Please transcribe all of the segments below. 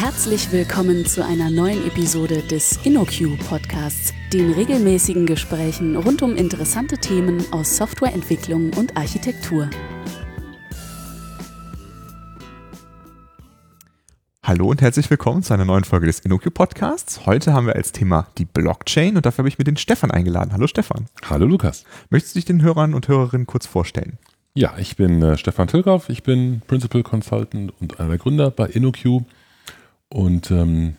Herzlich willkommen zu einer neuen Episode des InnoQ Podcasts, den regelmäßigen Gesprächen rund um interessante Themen aus Softwareentwicklung und Architektur. Hallo und herzlich willkommen zu einer neuen Folge des InnoQ Podcasts. Heute haben wir als Thema die Blockchain und dafür habe ich mir den Stefan eingeladen. Hallo Stefan. Hallo Lukas. Möchtest du dich den Hörern und Hörerinnen kurz vorstellen? Ja, ich bin äh, Stefan Tilgraff, ich bin Principal Consultant und einer der Gründer bei InnoQ und ähm,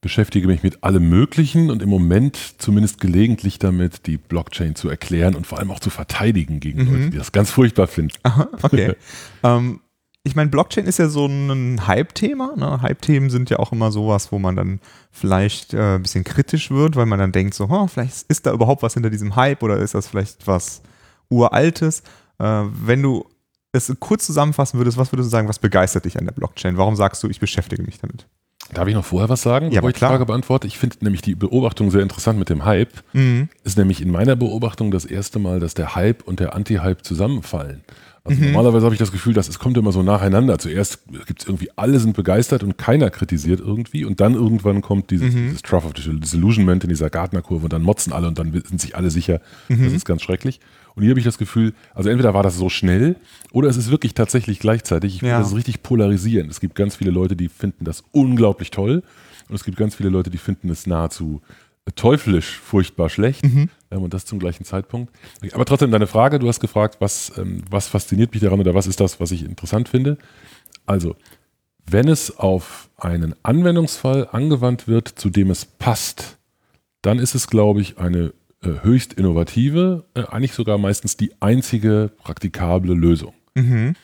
beschäftige mich mit allem Möglichen und im Moment zumindest gelegentlich damit, die Blockchain zu erklären und vor allem auch zu verteidigen gegen mhm. Leute, die das ganz furchtbar finden. Aha, okay. ähm, ich meine, Blockchain ist ja so ein Hype-Thema. Ne? Hype-Themen sind ja auch immer sowas, wo man dann vielleicht äh, ein bisschen kritisch wird, weil man dann denkt, so, oh, vielleicht ist da überhaupt was hinter diesem Hype oder ist das vielleicht was Uraltes. Äh, wenn du es kurz zusammenfassen würdest, was würdest du sagen, was begeistert dich an der Blockchain? Warum sagst du, ich beschäftige mich damit? Darf ich noch vorher was sagen, ja, bevor ich die Frage beantworte? Ich finde nämlich die Beobachtung sehr interessant mit dem Hype. Mhm. Ist nämlich in meiner Beobachtung das erste Mal, dass der Hype und der Anti-Hype zusammenfallen. Also mhm. normalerweise habe ich das Gefühl, dass es kommt immer so nacheinander. Zuerst gibt es irgendwie, alle sind begeistert und keiner kritisiert irgendwie. Und dann irgendwann kommt dieses, mhm. dieses Trough of Disillusionment in dieser Gartnerkurve und dann motzen alle und dann sind sich alle sicher, mhm. das ist ganz schrecklich. Und hier habe ich das Gefühl, also entweder war das so schnell oder es ist wirklich tatsächlich gleichzeitig. Ich finde ja. das richtig polarisierend. Es gibt ganz viele Leute, die finden das unglaublich toll und es gibt ganz viele Leute, die finden es nahezu teuflisch furchtbar schlecht mhm. ähm, und das zum gleichen Zeitpunkt. Aber trotzdem deine Frage, du hast gefragt, was, ähm, was fasziniert mich daran oder was ist das, was ich interessant finde. Also, wenn es auf einen Anwendungsfall angewandt wird, zu dem es passt, dann ist es, glaube ich, eine äh, höchst innovative, äh, eigentlich sogar meistens die einzige praktikable Lösung. Mhm.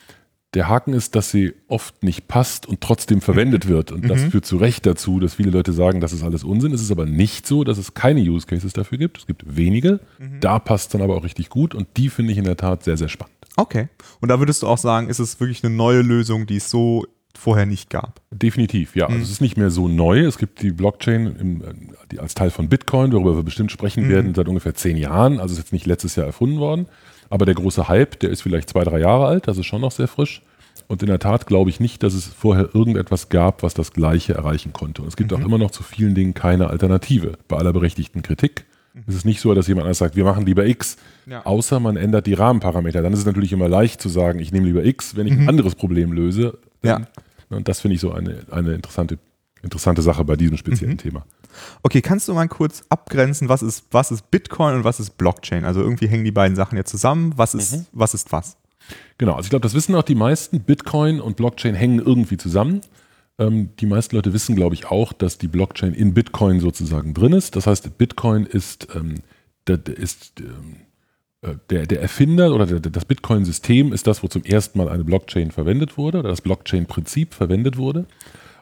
Der Haken ist, dass sie oft nicht passt und trotzdem verwendet mhm. wird. Und das mhm. führt zu Recht dazu, dass viele Leute sagen, das ist alles Unsinn. Es ist aber nicht so, dass es keine Use Cases dafür gibt. Es gibt wenige. Mhm. Da passt dann aber auch richtig gut und die finde ich in der Tat sehr, sehr spannend. Okay. Und da würdest du auch sagen, ist es wirklich eine neue Lösung, die es so vorher nicht gab. Definitiv, ja. Also mhm. es ist nicht mehr so neu. Es gibt die Blockchain im, die als Teil von Bitcoin, worüber wir bestimmt sprechen mhm. werden, seit ungefähr zehn Jahren. Also ist jetzt nicht letztes Jahr erfunden worden. Aber der große Hype, der ist vielleicht zwei, drei Jahre alt, das ist schon noch sehr frisch. Und in der Tat glaube ich nicht, dass es vorher irgendetwas gab, was das Gleiche erreichen konnte. Und es gibt mhm. auch immer noch zu vielen Dingen keine Alternative. Bei aller berechtigten Kritik mhm. ist es nicht so, dass jemand anders sagt, wir machen lieber X, ja. außer man ändert die Rahmenparameter. Dann ist es natürlich immer leicht zu sagen, ich nehme lieber X, wenn ich mhm. ein anderes Problem löse. Ja. Und das finde ich so eine, eine interessante, interessante Sache bei diesem speziellen mhm. Thema. Okay, kannst du mal kurz abgrenzen, was ist, was ist Bitcoin und was ist Blockchain? Also irgendwie hängen die beiden Sachen ja zusammen. Was ist, mhm. was, ist was? Genau, also ich glaube, das wissen auch die meisten. Bitcoin und Blockchain hängen irgendwie zusammen. Ähm, die meisten Leute wissen, glaube ich, auch, dass die Blockchain in Bitcoin sozusagen drin ist. Das heißt, Bitcoin ist, ähm, ist ähm, äh, der, der, Erfinder oder der, das Bitcoin-System ist das, wo zum ersten Mal eine Blockchain verwendet wurde oder das Blockchain-Prinzip verwendet wurde.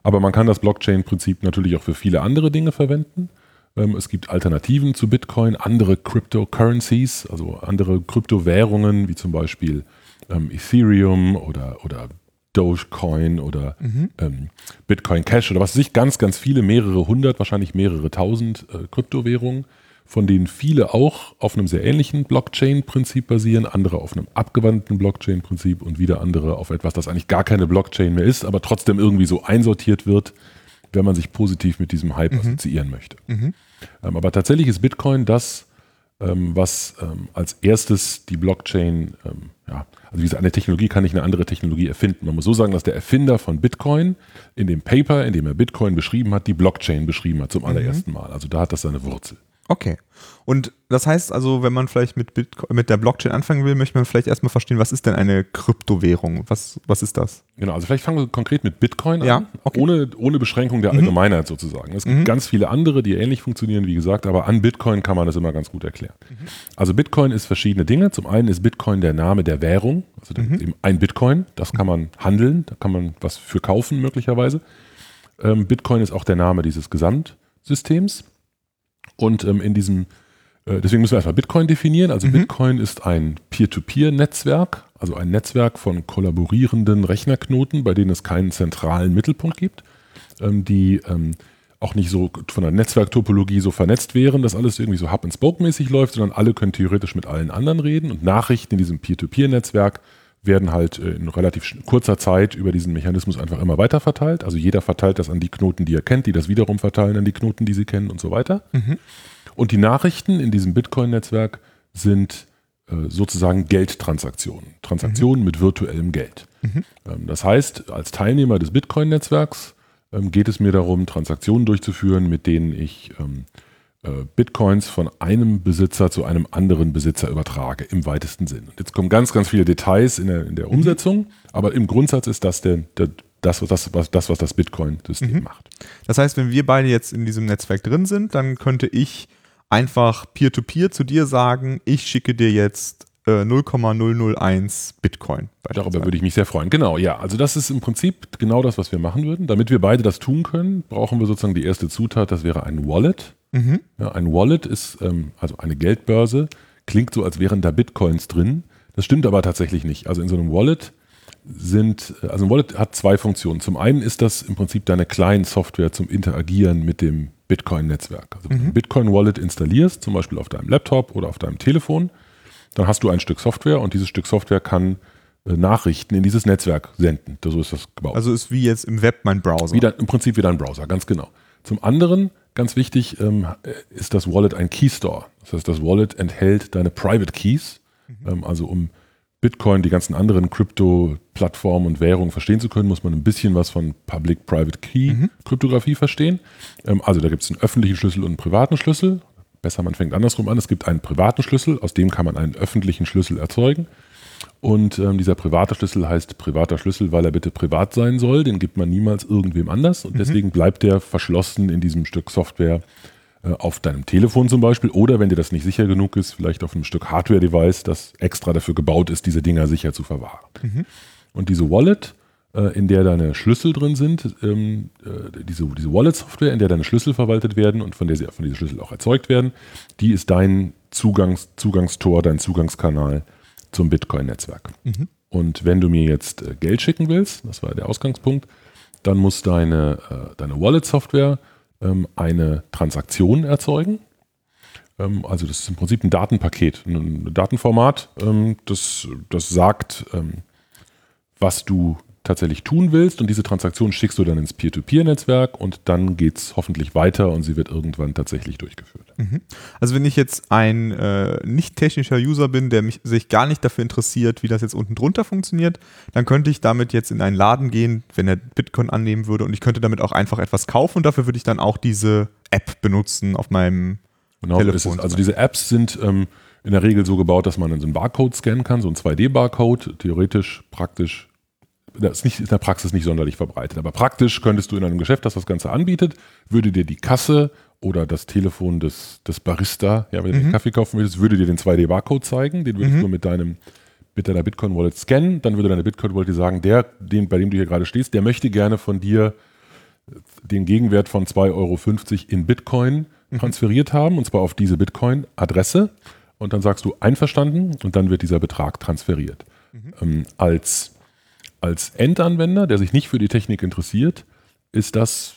Aber man kann das Blockchain-Prinzip natürlich auch für viele andere Dinge verwenden. Ähm, es gibt Alternativen zu Bitcoin, andere Cryptocurrencies, also andere Kryptowährungen, wie zum Beispiel ähm, Ethereum oder, oder Dogecoin oder mhm. ähm, Bitcoin Cash oder was weiß ich, ganz, ganz viele, mehrere hundert, wahrscheinlich mehrere tausend äh, Kryptowährungen von denen viele auch auf einem sehr ähnlichen Blockchain-Prinzip basieren, andere auf einem abgewandten Blockchain-Prinzip und wieder andere auf etwas, das eigentlich gar keine Blockchain mehr ist, aber trotzdem irgendwie so einsortiert wird, wenn man sich positiv mit diesem Hype mhm. assoziieren möchte. Mhm. Ähm, aber tatsächlich ist Bitcoin das, ähm, was ähm, als erstes die Blockchain, ähm, ja, also diese eine Technologie kann nicht eine andere Technologie erfinden. Man muss so sagen, dass der Erfinder von Bitcoin in dem Paper, in dem er Bitcoin beschrieben hat, die Blockchain beschrieben hat zum mhm. allerersten Mal. Also da hat das seine Wurzel. Okay. Und das heißt also, wenn man vielleicht mit, Bitcoin, mit der Blockchain anfangen will, möchte man vielleicht erstmal verstehen, was ist denn eine Kryptowährung? Was, was ist das? Genau, also vielleicht fangen wir konkret mit Bitcoin ja, an, okay. ohne, ohne Beschränkung der mhm. Allgemeinheit mhm. sozusagen. Es gibt mhm. ganz viele andere, die ähnlich funktionieren, wie gesagt, aber an Bitcoin kann man das immer ganz gut erklären. Mhm. Also Bitcoin ist verschiedene Dinge. Zum einen ist Bitcoin der Name der Währung, also mhm. eben ein Bitcoin, das kann man handeln, da kann man was für kaufen möglicherweise. Ähm, Bitcoin ist auch der Name dieses Gesamtsystems. Und ähm, in diesem, äh, deswegen müssen wir erstmal Bitcoin definieren. Also mhm. Bitcoin ist ein Peer-to-Peer-Netzwerk, also ein Netzwerk von kollaborierenden Rechnerknoten, bei denen es keinen zentralen Mittelpunkt gibt, ähm, die ähm, auch nicht so von der Netzwerktopologie so vernetzt wären, dass alles irgendwie so Hub-and-Spoke-mäßig läuft, sondern alle können theoretisch mit allen anderen reden und Nachrichten in diesem Peer-to-Peer-Netzwerk werden halt äh, in relativ kurzer Zeit über diesen Mechanismus einfach immer weiter verteilt. Also jeder verteilt das an die Knoten, die er kennt, die das wiederum verteilen an die Knoten, die sie kennen und so weiter. Mhm. Und die Nachrichten in diesem Bitcoin-Netzwerk sind äh, sozusagen Geldtransaktionen. Transaktionen mhm. mit virtuellem Geld. Mhm. Ähm, das heißt, als Teilnehmer des Bitcoin-Netzwerks ähm, geht es mir darum, Transaktionen durchzuführen, mit denen ich ähm, äh, Bitcoins von einem Besitzer zu einem anderen Besitzer übertrage, im weitesten Sinn. Und jetzt kommen ganz, ganz viele Details in der, in der mhm. Umsetzung, aber im Grundsatz ist das der, der das, was das, das, was das Bitcoin-System mhm. macht. Das heißt, wenn wir beide jetzt in diesem Netzwerk drin sind, dann könnte ich einfach peer-to-peer -peer zu dir sagen, ich schicke dir jetzt äh, 0,001 Bitcoin. Darüber würde ich mich sehr freuen. Genau, ja. Also das ist im Prinzip genau das, was wir machen würden. Damit wir beide das tun können, brauchen wir sozusagen die erste Zutat, das wäre ein Wallet. Mhm. Ja, ein Wallet ist ähm, also eine Geldbörse, klingt so, als wären da Bitcoins drin. Das stimmt aber tatsächlich nicht. Also in so einem Wallet sind, also ein Wallet hat zwei Funktionen. Zum einen ist das im Prinzip deine Client-Software zum Interagieren mit dem Bitcoin-Netzwerk. Also wenn mhm. du ein Bitcoin-Wallet installierst, zum Beispiel auf deinem Laptop oder auf deinem Telefon, dann hast du ein Stück Software und dieses Stück Software kann äh, Nachrichten in dieses Netzwerk senden. So ist das gebaut. Also ist wie jetzt im Web mein Browser. Wie Im Prinzip wie dein Browser, ganz genau. Zum anderen, ganz wichtig, ähm, ist das Wallet ein Key Store. Das heißt, das Wallet enthält deine Private Keys, mhm. ähm, also um Bitcoin, die ganzen anderen Krypto-Plattformen und Währungen verstehen zu können, muss man ein bisschen was von Public-Private Key-Kryptographie mhm. verstehen. Ähm, also da gibt es einen öffentlichen Schlüssel und einen privaten Schlüssel. Besser, man fängt andersrum an. Es gibt einen privaten Schlüssel, aus dem kann man einen öffentlichen Schlüssel erzeugen. Und ähm, dieser private Schlüssel heißt privater Schlüssel, weil er bitte privat sein soll. Den gibt man niemals irgendwem anders. Und mhm. deswegen bleibt der verschlossen in diesem Stück Software äh, auf deinem Telefon zum Beispiel oder wenn dir das nicht sicher genug ist, vielleicht auf einem Stück Hardware-Device, das extra dafür gebaut ist, diese Dinger sicher zu verwahren. Mhm. Und diese Wallet, in der deine Schlüssel drin sind, ähm, äh, diese, diese Wallet-Software, in der deine Schlüssel verwaltet werden und von der sie von diesen Schlüssel auch erzeugt werden, die ist dein Zugangs, Zugangstor, dein Zugangskanal zum Bitcoin-Netzwerk. Mhm. Und wenn du mir jetzt Geld schicken willst, das war der Ausgangspunkt, dann muss deine, deine Wallet-Software ähm, eine Transaktion erzeugen. Ähm, also das ist im Prinzip ein Datenpaket, ein Datenformat, ähm, das, das sagt, ähm, was du tatsächlich tun willst und diese Transaktion schickst du dann ins Peer-to-Peer-Netzwerk und dann geht es hoffentlich weiter und sie wird irgendwann tatsächlich durchgeführt. Mhm. Also wenn ich jetzt ein äh, nicht technischer User bin, der mich, sich gar nicht dafür interessiert, wie das jetzt unten drunter funktioniert, dann könnte ich damit jetzt in einen Laden gehen, wenn er Bitcoin annehmen würde und ich könnte damit auch einfach etwas kaufen und dafür würde ich dann auch diese App benutzen auf meinem genau, Telefon. also diese Apps sind ähm, in der Regel so gebaut, dass man so einen Barcode scannen kann, so einen 2D-Barcode, theoretisch, praktisch das ist nicht, in der Praxis nicht sonderlich verbreitet. Aber praktisch könntest du in einem Geschäft, das das Ganze anbietet, würde dir die Kasse oder das Telefon des, des Barista, ja, wenn du mhm. Kaffee kaufen würdest, würde dir den 2D-Barcode zeigen, den würdest mhm. du mit deinem mit deiner Bitcoin-Wallet scannen, dann würde deine Bitcoin-Wallet dir sagen, der, den, bei dem du hier gerade stehst, der möchte gerne von dir den Gegenwert von 2,50 Euro in Bitcoin mhm. transferiert haben, und zwar auf diese Bitcoin-Adresse. Und dann sagst du einverstanden und dann wird dieser Betrag transferiert. Mhm. Ähm, als als Endanwender, der sich nicht für die Technik interessiert, ist das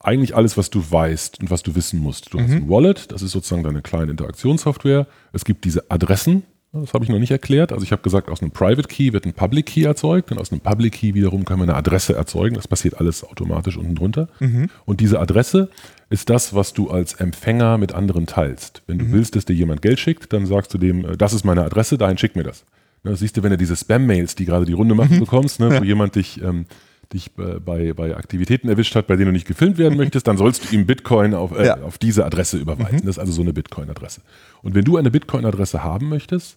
eigentlich alles, was du weißt und was du wissen musst. Du mhm. hast ein Wallet, das ist sozusagen deine kleine Interaktionssoftware. Es gibt diese Adressen, das habe ich noch nicht erklärt. Also ich habe gesagt, aus einem Private Key wird ein Public Key erzeugt und aus einem Public Key wiederum kann man eine Adresse erzeugen. Das passiert alles automatisch unten drunter. Mhm. Und diese Adresse ist das, was du als Empfänger mit anderen teilst. Wenn du mhm. willst, dass dir jemand Geld schickt, dann sagst du dem, äh, das ist meine Adresse, dahin schick mir das. Ne, das siehst du, wenn du diese Spam-Mails, die gerade die Runde machen, mhm. bekommst, ne, wo jemand dich, ähm, dich äh, bei, bei Aktivitäten erwischt hat, bei denen du nicht gefilmt werden möchtest, dann sollst du ihm Bitcoin auf, äh, ja. auf diese Adresse überweisen. Mhm. Das ist also so eine Bitcoin-Adresse. Und wenn du eine Bitcoin-Adresse haben möchtest,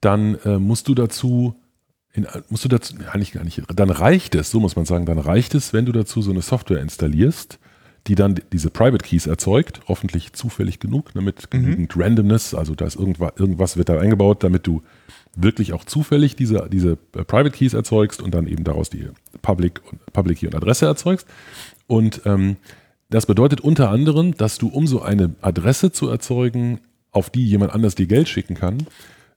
dann äh, musst du dazu in, musst du dazu, eigentlich gar nicht, dann reicht es, so muss man sagen, dann reicht es, wenn du dazu so eine Software installierst, die dann diese Private Keys erzeugt, hoffentlich zufällig genug, damit mhm. genügend Randomness, also da ist irgendwas, irgendwas wird da eingebaut, damit du wirklich auch zufällig diese, diese äh, Private Keys erzeugst und dann eben daraus die Public, Public Key und Adresse erzeugst. Und ähm, das bedeutet unter anderem, dass du, um so eine Adresse zu erzeugen, auf die jemand anders dir Geld schicken kann,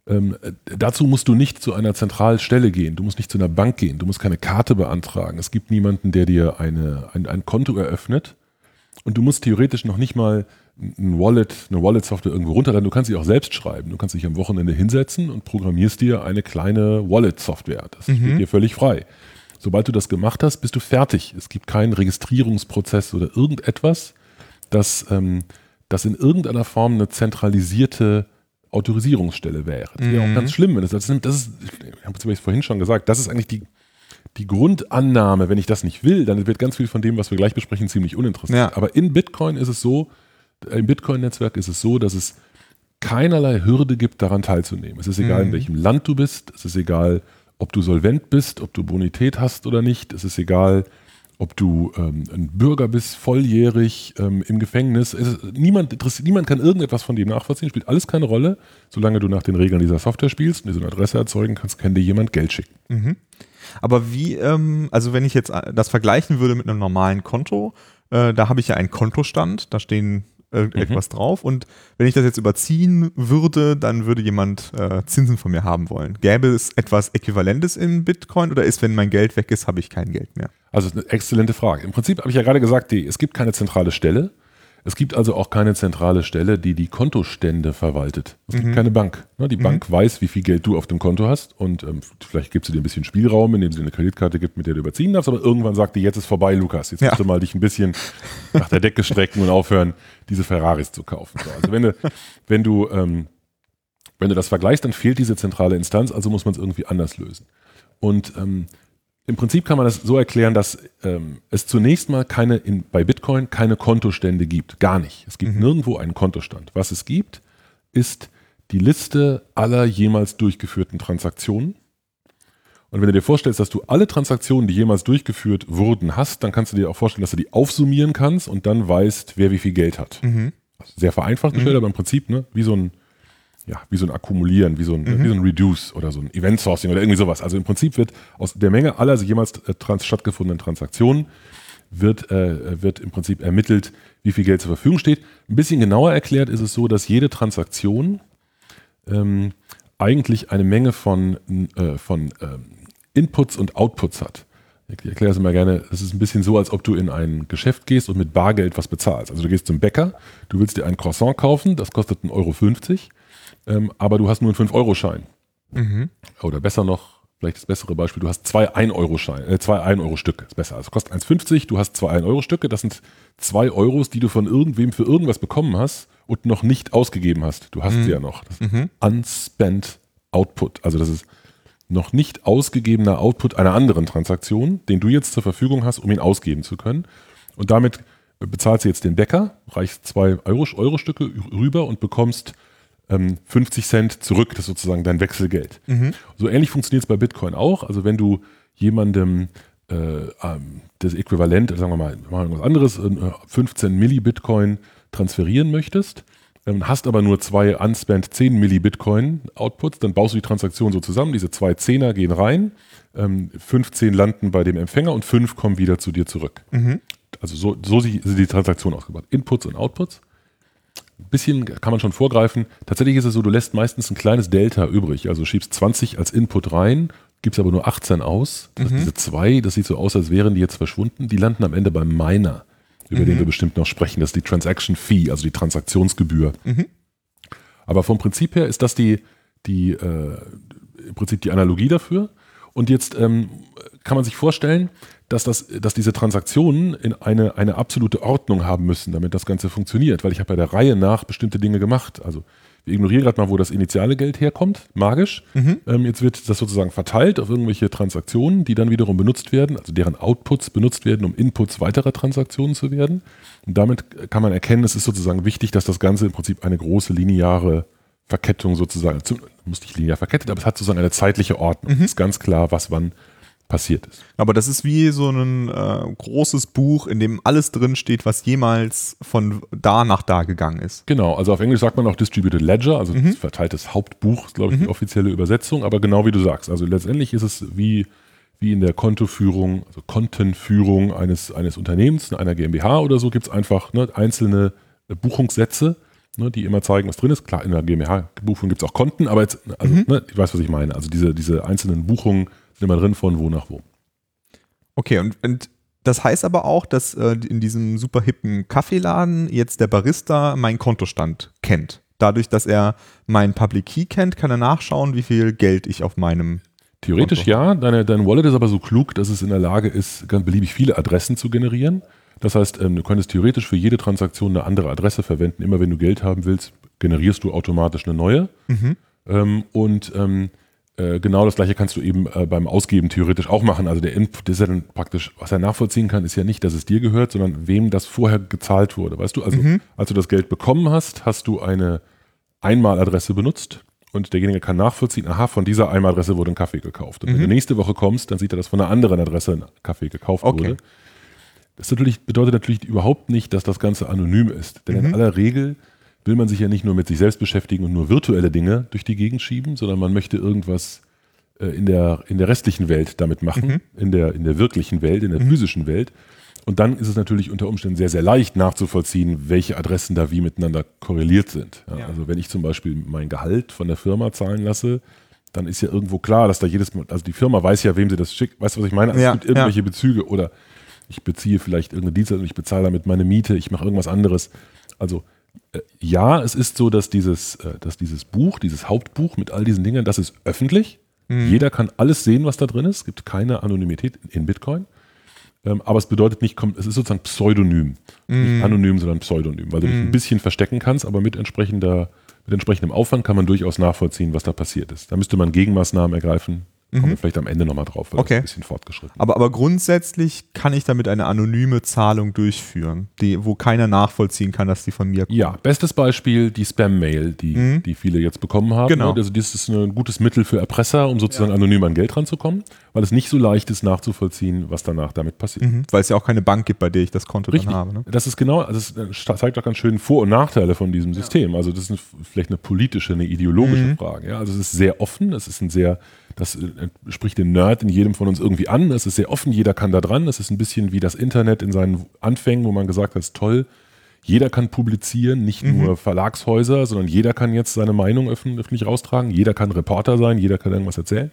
ähm, dazu musst du nicht zu einer Zentralstelle gehen, du musst nicht zu einer Bank gehen, du musst keine Karte beantragen. Es gibt niemanden, der dir eine, ein, ein Konto eröffnet und du musst theoretisch noch nicht mal ein Wallet, eine Wallet-Software irgendwo runterladen. Du kannst sie auch selbst schreiben. Du kannst dich am Wochenende hinsetzen und programmierst dir eine kleine Wallet-Software. Das mhm. steht dir völlig frei. Sobald du das gemacht hast, bist du fertig. Es gibt keinen Registrierungsprozess oder irgendetwas, das, ähm, das in irgendeiner Form eine zentralisierte Autorisierungsstelle wäre. Das wäre mhm. auch ganz schlimm, wenn das, das ist, das ist ich habe es vorhin schon gesagt, das ist eigentlich die, die Grundannahme, wenn ich das nicht will, dann wird ganz viel von dem, was wir gleich besprechen, ziemlich uninteressant. Ja. Aber in Bitcoin ist es so, im Bitcoin-Netzwerk ist es so, dass es keinerlei Hürde gibt, daran teilzunehmen. Es ist egal, mhm. in welchem Land du bist, es ist egal, ob du solvent bist, ob du Bonität hast oder nicht, es ist egal, ob du ähm, ein Bürger bist, volljährig, ähm, im Gefängnis. Ist, niemand, niemand kann irgendetwas von dem nachvollziehen, spielt alles keine Rolle. Solange du nach den Regeln dieser Software spielst und diese Adresse erzeugen kannst, kann dir jemand Geld schicken. Mhm. Aber wie, ähm, also wenn ich jetzt das vergleichen würde mit einem normalen Konto, äh, da habe ich ja einen Kontostand, da stehen irgendetwas mhm. drauf. Und wenn ich das jetzt überziehen würde, dann würde jemand äh, Zinsen von mir haben wollen. Gäbe es etwas Äquivalentes in Bitcoin oder ist, wenn mein Geld weg ist, habe ich kein Geld mehr? Also eine exzellente Frage. Im Prinzip habe ich ja gerade gesagt, die, es gibt keine zentrale Stelle. Es gibt also auch keine zentrale Stelle, die die Kontostände verwaltet. Es gibt mhm. keine Bank. Ne, die mhm. Bank weiß, wie viel Geld du auf dem Konto hast und ähm, vielleicht gibt sie dir ein bisschen Spielraum, indem sie eine Kreditkarte gibt, mit der du überziehen darfst, aber irgendwann sagt die, jetzt ist vorbei, Lukas. Jetzt ja. musst du mal dich ein bisschen nach der Decke strecken und aufhören, diese Ferraris zu kaufen. So, also wenn du, wenn du, ähm, wenn du das vergleichst, dann fehlt diese zentrale Instanz, also muss man es irgendwie anders lösen. Und ähm, im Prinzip kann man das so erklären, dass ähm, es zunächst mal keine in, bei Bitcoin keine Kontostände gibt. Gar nicht. Es gibt mhm. nirgendwo einen Kontostand. Was es gibt, ist die Liste aller jemals durchgeführten Transaktionen. Und wenn du dir vorstellst, dass du alle Transaktionen, die jemals durchgeführt wurden, hast, dann kannst du dir auch vorstellen, dass du die aufsummieren kannst und dann weißt, wer wie viel Geld hat. Mhm. Sehr vereinfacht gestellt, mhm. aber im Prinzip ne, wie so ein ja, wie so ein Akkumulieren, wie so ein, mhm. wie so ein Reduce oder so ein Event Sourcing oder irgendwie sowas. Also im Prinzip wird aus der Menge aller jemals äh, trans stattgefundenen Transaktionen wird, äh, wird im Prinzip ermittelt, wie viel Geld zur Verfügung steht. Ein bisschen genauer erklärt ist es so, dass jede Transaktion ähm, eigentlich eine Menge von, äh, von ähm, Inputs und Outputs hat. Ich erkläre das immer gerne, es ist ein bisschen so, als ob du in ein Geschäft gehst und mit Bargeld was bezahlst. Also du gehst zum Bäcker, du willst dir ein Croissant kaufen, das kostet 1,50 Euro ähm, aber du hast nur einen 5-Euro-Schein. Mhm. Oder besser noch, vielleicht das bessere Beispiel, du hast zwei 1-Euro-Scheine, äh, zwei 1-Euro-Stücke, ist besser. Also kostet 1,50, du hast zwei 1-Euro-Stücke, das sind zwei Euros, die du von irgendwem für irgendwas bekommen hast und noch nicht ausgegeben hast. Du hast mhm. sie ja noch. Das ist mhm. Unspent Output. Also das ist noch nicht ausgegebener Output einer anderen Transaktion, den du jetzt zur Verfügung hast, um ihn ausgeben zu können. Und damit bezahlst du jetzt den Bäcker, reichst zwei Euro-Stücke rüber und bekommst 50 ähm, Cent zurück, das ist sozusagen dein Wechselgeld. Mhm. So ähnlich funktioniert es bei Bitcoin auch. Also wenn du jemandem äh, ähm, das Äquivalent, sagen wir mal, mal was anderes, 15 äh, Millibitcoin transferieren möchtest, ähm, hast aber nur zwei unspent 10 Millibitcoin Outputs, dann baust du die Transaktion so zusammen, diese zwei Zehner gehen rein, 15 landen bei dem Empfänger und 5 kommen wieder zu dir zurück. Mhm. Also so, so sind die Transaktionen ausgebaut. Inputs und Outputs ein bisschen kann man schon vorgreifen. Tatsächlich ist es so, du lässt meistens ein kleines Delta übrig. Also schiebst 20 als Input rein, gibst aber nur 18 aus. Mhm. diese zwei, das sieht so aus, als wären die jetzt verschwunden, die landen am Ende beim Miner, über mhm. den wir bestimmt noch sprechen. Das ist die Transaction Fee, also die Transaktionsgebühr. Mhm. Aber vom Prinzip her ist das die, die äh, im Prinzip die Analogie dafür. Und jetzt ähm, kann man sich vorstellen, dass, das, dass diese Transaktionen in eine, eine absolute Ordnung haben müssen, damit das Ganze funktioniert. Weil ich habe bei der Reihe nach bestimmte Dinge gemacht. Also wir ignorieren gerade mal, wo das initiale Geld herkommt, magisch. Mhm. Ähm, jetzt wird das sozusagen verteilt auf irgendwelche Transaktionen, die dann wiederum benutzt werden, also deren Outputs benutzt werden, um Inputs weiterer Transaktionen zu werden. Und damit kann man erkennen, es ist sozusagen wichtig, dass das Ganze im Prinzip eine große lineare Verkettung sozusagen, muss nicht linear verkettet, aber es hat sozusagen eine zeitliche Ordnung. Mhm. Es ist ganz klar, was wann passiert ist. Aber das ist wie so ein äh, großes Buch, in dem alles drin steht, was jemals von da nach da gegangen ist. Genau, also auf Englisch sagt man auch Distributed Ledger, also mhm. verteiltes Hauptbuch, ist glaube ich mhm. die offizielle Übersetzung, aber genau wie du sagst, also letztendlich ist es wie, wie in der Kontoführung, also Kontenführung eines, eines Unternehmens, einer GmbH oder so, gibt es einfach ne, einzelne Buchungssätze, ne, die immer zeigen, was drin ist. Klar, in der GmbH-Buchung gibt es auch Konten, aber jetzt, also, mhm. ne, ich weiß, was ich meine. Also diese, diese einzelnen Buchungen sind immer drin von wo nach wo. Okay, und, und das heißt aber auch, dass äh, in diesem super hippen Kaffeeladen jetzt der Barista meinen Kontostand kennt. Dadurch, dass er meinen Public Key kennt, kann er nachschauen, wie viel Geld ich auf meinem Theoretisch Konto. ja, deine, dein Wallet ist aber so klug, dass es in der Lage ist, ganz beliebig viele Adressen zu generieren. Das heißt, ähm, du könntest theoretisch für jede Transaktion eine andere Adresse verwenden. Immer wenn du Geld haben willst, generierst du automatisch eine neue. Mhm. Ähm, und ähm, äh, genau das gleiche kannst du eben äh, beim Ausgeben theoretisch auch machen. Also der Input ist ja dann praktisch, was er nachvollziehen kann, ist ja nicht, dass es dir gehört, sondern wem das vorher gezahlt wurde. Weißt du, also Mhm. als du das Geld bekommen hast, hast du eine Einmaladresse benutzt und derjenige kann nachvollziehen, aha, von dieser Einmaladresse wurde ein Kaffee gekauft. Und wenn Mhm. du nächste Woche kommst, dann sieht er, dass von einer anderen Adresse ein Kaffee gekauft Okay. wurde. Das natürlich, bedeutet natürlich überhaupt nicht, dass das Ganze anonym ist. Denn Mhm. in aller Regel will man sich ja nicht nur mit sich selbst beschäftigen und nur virtuelle Dinge durch die Gegend schieben, sondern man möchte irgendwas äh, in, der, in der restlichen Welt damit machen, Mhm. in, der, in der wirklichen Welt, in der physischen Welt. Und dann ist es natürlich unter Umständen sehr, sehr leicht nachzuvollziehen, welche Adressen da wie miteinander korreliert sind. Ja, Ja. Also wenn ich zum Beispiel mein Gehalt von der Firma zahlen lasse, dann ist ja irgendwo klar, dass da jedes Mal, also die Firma weiß ja, wem sie das schickt. Weißt du, was ich meine? Also Ja, es gibt irgendwelche Bezüge oder ich beziehe vielleicht irgendeine Dienstleistung, ich bezahle damit meine Miete, ich mache irgendwas anderes. Also äh, ja, es ist so, dass dieses, äh, dass dieses Buch, dieses Hauptbuch mit all diesen Dingen, das ist öffentlich. Jeder kann alles sehen, was da drin ist. Es gibt keine Anonymität in Bitcoin. Ähm, aber es bedeutet nicht, es ist sozusagen Pseudonym. Nicht anonym, sondern Pseudonym, weil du dich ein bisschen verstecken kannst, aber mit, entsprechender, mit entsprechendem Aufwand kann man durchaus nachvollziehen, was da passiert ist. Da müsste man Gegenmaßnahmen ergreifen. Kommen wir vielleicht am Ende nochmal drauf, weil das Okay. ist ein bisschen fortgeschritten. Aber, aber grundsätzlich kann ich damit eine anonyme Zahlung durchführen, die, wo keiner nachvollziehen kann, dass die von mir kommt. Ja, bestes Beispiel die Spam-Mail, die, die viele jetzt bekommen haben. Mhm. Genau. Also das ist ein gutes Mittel für Erpresser, um sozusagen anonym an Geld ranzukommen, weil es nicht so leicht ist nachzuvollziehen, was danach damit passiert. Mhm. Weil es ja auch keine Bank gibt, bei der ich das Konto Richtig. dann habe. Ne? Das ist genau, also es äh, zeigt auch ganz schön Vor- und Nachteile von diesem System. Also das ist eine, vielleicht eine politische, eine ideologische Mhm. Frage. Ja? Also es ist sehr offen, es ist ein sehr, das äh, spricht den Nerd in jedem von uns irgendwie an. Es ist sehr offen, jeder kann da dran. Es ist ein bisschen wie das Internet in seinen Anfängen, wo man gesagt hat, toll. Jeder kann publizieren, nicht Mhm. nur Verlagshäuser, sondern jeder kann jetzt seine Meinung öffentlich raustragen. Jeder kann Reporter sein, jeder kann irgendwas erzählen.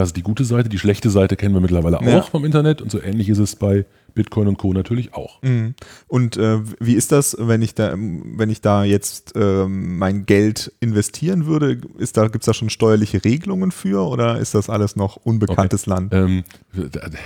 Das ist die gute Seite. Die schlechte Seite kennen wir mittlerweile auch Ja. vom Internet und so ähnlich ist es bei Bitcoin und Co. natürlich auch. Mhm. Und äh, wie ist das, wenn ich da, wenn ich da jetzt ähm, mein Geld investieren würde? Ist da, gibt es da schon steuerliche Regelungen für oder ist das alles noch unbekanntes Land? Ähm,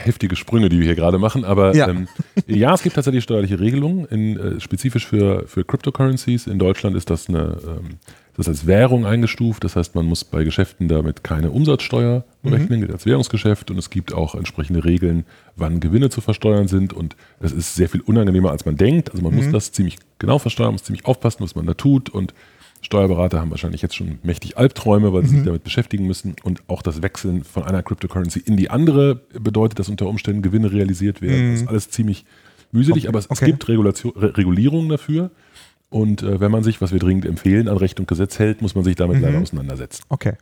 heftige Sprünge, die wir hier gerade machen, aber Ja. ähm, ja, es gibt tatsächlich steuerliche Regelungen, in, äh, spezifisch für, für Cryptocurrencies. In Deutschland ist das eine, ähm, das ist als Währung eingestuft, das heißt, man muss bei Geschäften damit keine Umsatzsteuer berechnen, gilt als Währungsgeschäft und es gibt auch entsprechende Regeln, wann Gewinne zu versteuern sind und das ist sehr viel unangenehmer, als man denkt. Also man muss das ziemlich genau versteuern, muss ziemlich aufpassen, was man da tut und Steuerberater haben wahrscheinlich jetzt schon mächtig Albträume, weil sie sich damit beschäftigen müssen. Und auch das Wechseln von einer Cryptocurrency in die andere bedeutet, dass unter Umständen Gewinne realisiert werden. Das ist alles ziemlich mühselig, aber es, Okay. gibt Regulation, Re Regulierungen dafür. Und äh, wenn man sich, was wir dringend empfehlen, an Recht und Gesetz hält, muss man sich damit leider auseinandersetzen. Okay.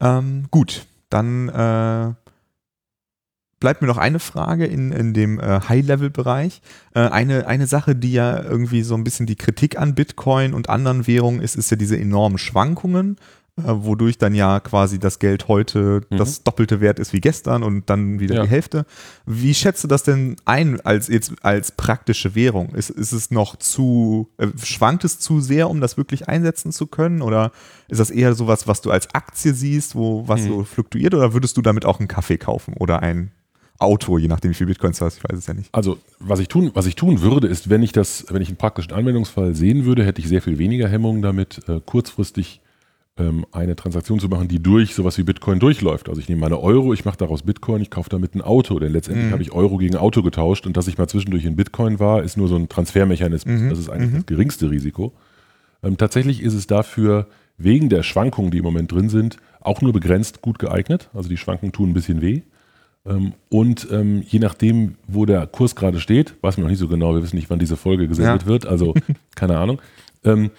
Ähm, gut, dann äh, bleibt mir noch eine Frage in, in dem äh, High-Level-Bereich. Äh, eine, eine Sache, die ja irgendwie so ein bisschen die Kritik an Bitcoin und anderen Währungen ist, ist ja diese enormen Schwankungen, wodurch dann ja quasi das Geld heute Mhm. das doppelte Wert ist wie gestern und dann wieder Ja. die Hälfte. Wie schätzt du das denn ein als, jetzt als praktische Währung? Ist, ist es noch zu, äh, schwankt es zu sehr, um das wirklich einsetzen zu können? Oder ist das eher sowas, was du als Aktie siehst, wo was Mhm. so fluktuiert? Oder würdest du damit auch einen Kaffee kaufen oder ein Auto, je nachdem, wie viel Bitcoins du hast? Ich weiß es ja nicht. Also, was ich tun, was ich tun würde, ist, wenn ich das, wenn ich einen praktischen Anwendungsfall sehen würde, hätte ich sehr viel weniger Hemmungen damit, äh, kurzfristig ähm, eine Transaktion zu machen, die durch sowas wie Bitcoin durchläuft. Also ich nehme meine Euro, ich mache daraus Bitcoin, ich kaufe damit ein Auto, denn letztendlich Mhm. habe ich Euro gegen Auto getauscht und dass ich mal zwischendurch in Bitcoin war, ist nur so ein Transfermechanismus. Mhm. Das ist eigentlich das geringste Risiko. Ähm, tatsächlich ist es dafür wegen der Schwankungen, die im Moment drin sind, auch nur begrenzt gut geeignet. Also die Schwankungen tun ein bisschen weh. Ähm, und ähm, je nachdem, wo der Kurs gerade steht, weiß man noch nicht so genau, wir wissen nicht, wann diese Folge gesendet Ja. wird, also keine Ahnung. Ähm,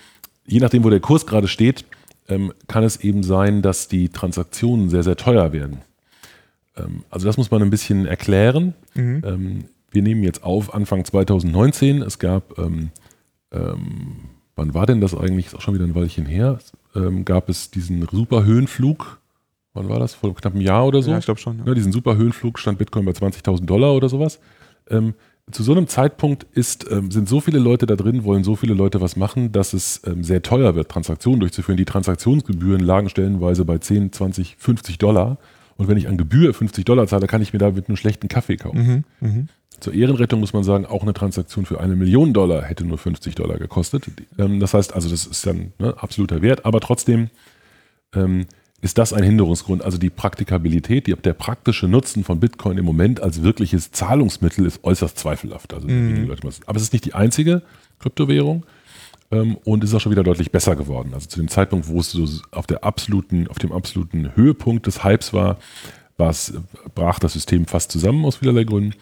je nachdem, wo der Kurs gerade steht, ähm, kann es eben sein, dass die Transaktionen sehr, sehr teuer werden. Ähm, also das muss man ein bisschen erklären. Mhm. Ähm, wir nehmen jetzt auf Anfang 2019. Es gab, ähm, ähm, wann war denn das eigentlich? Ist auch schon wieder ein Weilchen her. Ähm, gab es diesen super Höhenflug. Wann war das? Vor knapp einem Jahr oder so? Ja, ich glaube schon. Ja. Ne, diesen super Höhenflug stand Bitcoin bei 20.000 Dollar oder sowas. Zu so einem Zeitpunkt ist, ähm, sind so viele Leute da drin, wollen so viele Leute was machen, dass es ähm, sehr teuer wird, Transaktionen durchzuführen. Die Transaktionsgebühren lagen stellenweise bei 10, 20, 50 Dollar. Und wenn ich an Gebühr 50 Dollar zahle, kann ich mir damit einen schlechten Kaffee kaufen. Mhm. Mhm. Zur Ehrenrettung muss man sagen, auch eine Transaktion für eine Million Dollar hätte nur 50 Dollar gekostet. Ähm, das heißt also, das ist dann ne, absoluter Wert, aber trotzdem ähm, ist das ein Hinderungsgrund. Also die Praktikabilität, die, der praktische Nutzen von Bitcoin im Moment als wirkliches Zahlungsmittel ist äußerst zweifelhaft. Also Mhm. Leute, aber es ist nicht die einzige Kryptowährung ähm, und ist auch schon wieder deutlich besser geworden. Also zu dem Zeitpunkt, wo es so auf, der absoluten, auf dem absoluten Höhepunkt des Hypes war, brach das System fast zusammen aus vielerlei Gründen.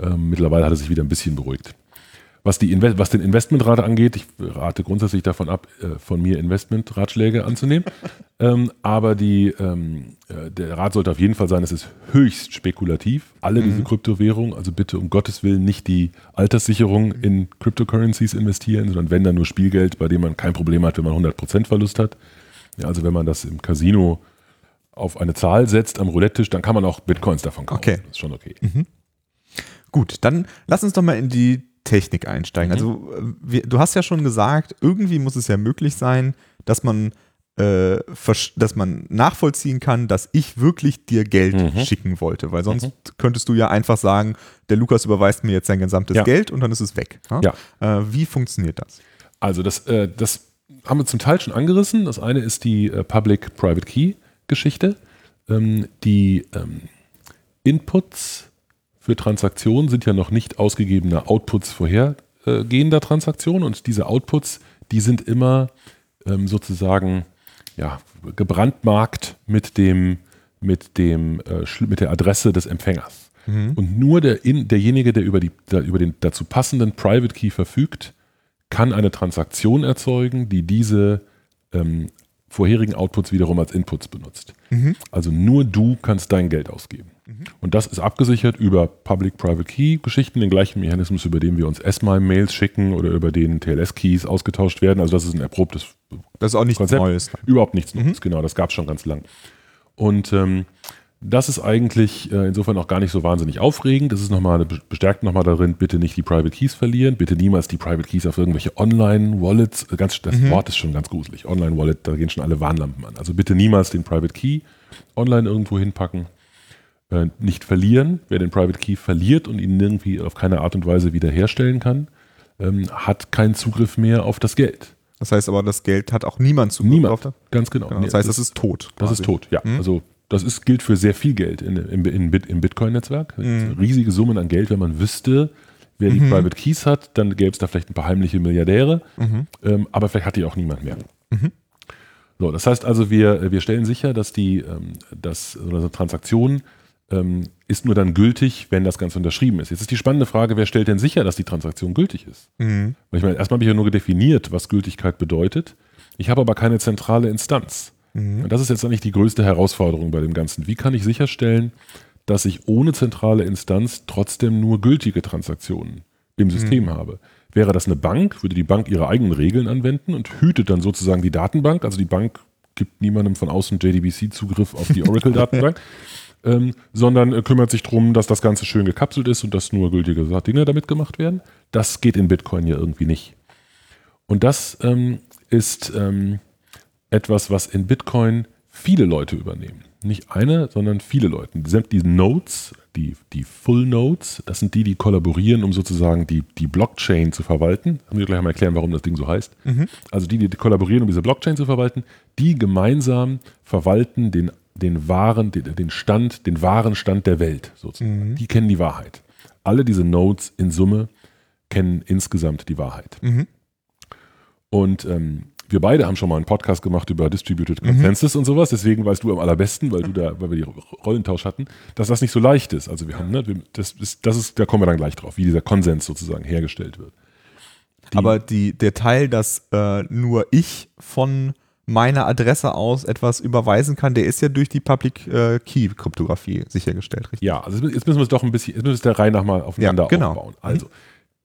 Ähm, mittlerweile hat es sich wieder ein bisschen beruhigt. Was, die Inve was den Investmentrate angeht, ich rate grundsätzlich davon ab, äh, von mir Investmentratschläge anzunehmen. ähm, aber die, ähm, äh, der Rat sollte auf jeden Fall sein, es ist höchst spekulativ. Alle diese Kryptowährungen, also bitte um Gottes Willen nicht die Alterssicherung in Cryptocurrencies investieren, sondern wenn dann nur Spielgeld, bei dem man kein Problem hat, wenn man 100% Verlust hat. Ja, also wenn man das im Casino auf eine Zahl setzt am Roulette-Tisch, dann kann man auch Bitcoins davon kaufen. Okay. Das ist schon okay. Gut, dann lass uns doch mal in die Technik einsteigen. Also, äh, wir, du hast ja schon gesagt, irgendwie muss es ja möglich sein, dass man, äh, dass man nachvollziehen kann, dass ich wirklich dir Geld Mhm. schicken wollte. Weil sonst könntest du ja einfach sagen, der Lukas überweist mir jetzt sein gesamtes Ja. Geld und dann ist es weg. ne? Ja. Äh, wie funktioniert das? Also das, äh, das haben wir zum Teil schon angerissen. Das eine ist die äh, Public-Private Key-Geschichte. Ähm, die ähm, Inputs für Transaktionen sind ja noch nicht ausgegebene Outputs vorhergehender Transaktionen und diese Outputs, die sind immer ähm, sozusagen ja, gebrandmarkt mit dem, mit dem äh, mit der Adresse des Empfängers. Und nur der, in, derjenige, der über, die, der über den dazu passenden Private Key verfügt, kann eine Transaktion erzeugen, die diese ähm, vorherigen Outputs wiederum als Inputs benutzt. Also nur du kannst dein Geld ausgeben. Und das ist abgesichert über Public-Private Key-Geschichten, den gleichen Mechanismus, über den wir uns S-MIME-Mails schicken oder über den TLS-Keys ausgetauscht werden. Also das ist ein erprobtes Das ist auch nichts Konzept. Neues. Überhaupt nichts Neues, genau, das gab es schon ganz lang. Und ähm, das ist eigentlich äh, insofern auch gar nicht so wahnsinnig aufregend. Das ist nochmal, bestärkt nochmal darin, bitte nicht die Private Keys verlieren, bitte niemals die Private Keys auf irgendwelche Online-Wallets, äh, ganz, das Wort ist schon ganz gruselig, Online-Wallet, da gehen schon alle Warnlampen an. Also bitte niemals den Private Key online irgendwo hinpacken. Äh, nicht verlieren. Wer den Private Key verliert und ihn irgendwie auf keine Art und Weise wiederherstellen kann, ähm, hat keinen Zugriff mehr auf das Geld. Das heißt aber, das Geld hat auch niemand Zugriff Niemand. auf das. Ganz genau. Genau, das heißt, das ist tot. Das quasi. ist tot, ja. Also das ist, gilt für sehr viel Geld in, in, in, Bit- im Bitcoin-Netzwerk. Riesige Summen an Geld, wenn man wüsste, wer die Private Keys hat, dann gäbe es da vielleicht ein paar heimliche Milliardäre, ähm, aber vielleicht hat die auch niemand mehr. So, das heißt also, wir, wir stellen sicher, dass die ähm, dass so eine Transaktion ähm, ist nur dann gültig, wenn das Ganze unterschrieben ist. Jetzt ist die spannende Frage, wer stellt denn sicher, dass die Transaktion gültig ist? Mhm. Weil ich meine, erstmal habe ich ja nur definiert, was Gültigkeit bedeutet. Ich habe aber keine zentrale Instanz. Und das ist jetzt eigentlich die größte Herausforderung bei dem Ganzen. Wie kann ich sicherstellen, dass ich ohne zentrale Instanz trotzdem nur gültige Transaktionen im System habe? Wäre das eine Bank, würde die Bank ihre eigenen Regeln anwenden und hütet dann sozusagen die Datenbank. Also die Bank gibt niemandem von außen JDBC Zugriff auf die Oracle-Datenbank, ähm, sondern äh, kümmert sich darum, dass das Ganze schön gekapselt ist und dass nur gültige Dinge damit gemacht werden. Das geht in Bitcoin ja irgendwie nicht. Und das ähm, ist ähm, etwas, was in Bitcoin viele Leute übernehmen. Nicht eine, sondern viele Leute. Die Nodes, die, die Full Nodes, das sind die, die kollaborieren, um sozusagen die, die Blockchain zu verwalten. Haben wir gleich mal erklären, warum das Ding so heißt. Also die, die kollaborieren, um diese Blockchain zu verwalten, die gemeinsam verwalten den, den wahren, den, den Stand, den wahren Stand der Welt sozusagen. Die kennen die Wahrheit. Alle diese Nodes in Summe kennen insgesamt die Wahrheit. Und ähm, wir beide haben schon mal einen Podcast gemacht über Distributed Consensus und sowas, deswegen weißt du am allerbesten, weil du da, weil wir die Rollentausch hatten, dass das nicht so leicht ist. Also wir haben, ne, das ist, das ist, da kommen wir dann gleich drauf, wie dieser Konsens sozusagen hergestellt wird. Die- Aber die, der Teil, dass äh, nur ich von meiner Adresse aus etwas überweisen kann, der ist ja durch die Public äh, Key Kryptographie sichergestellt, richtig? Ja, also jetzt müssen wir es doch ein bisschen, jetzt müssen wir es der Reihe nach mal aufeinander Ja, genau. aufbauen. Also,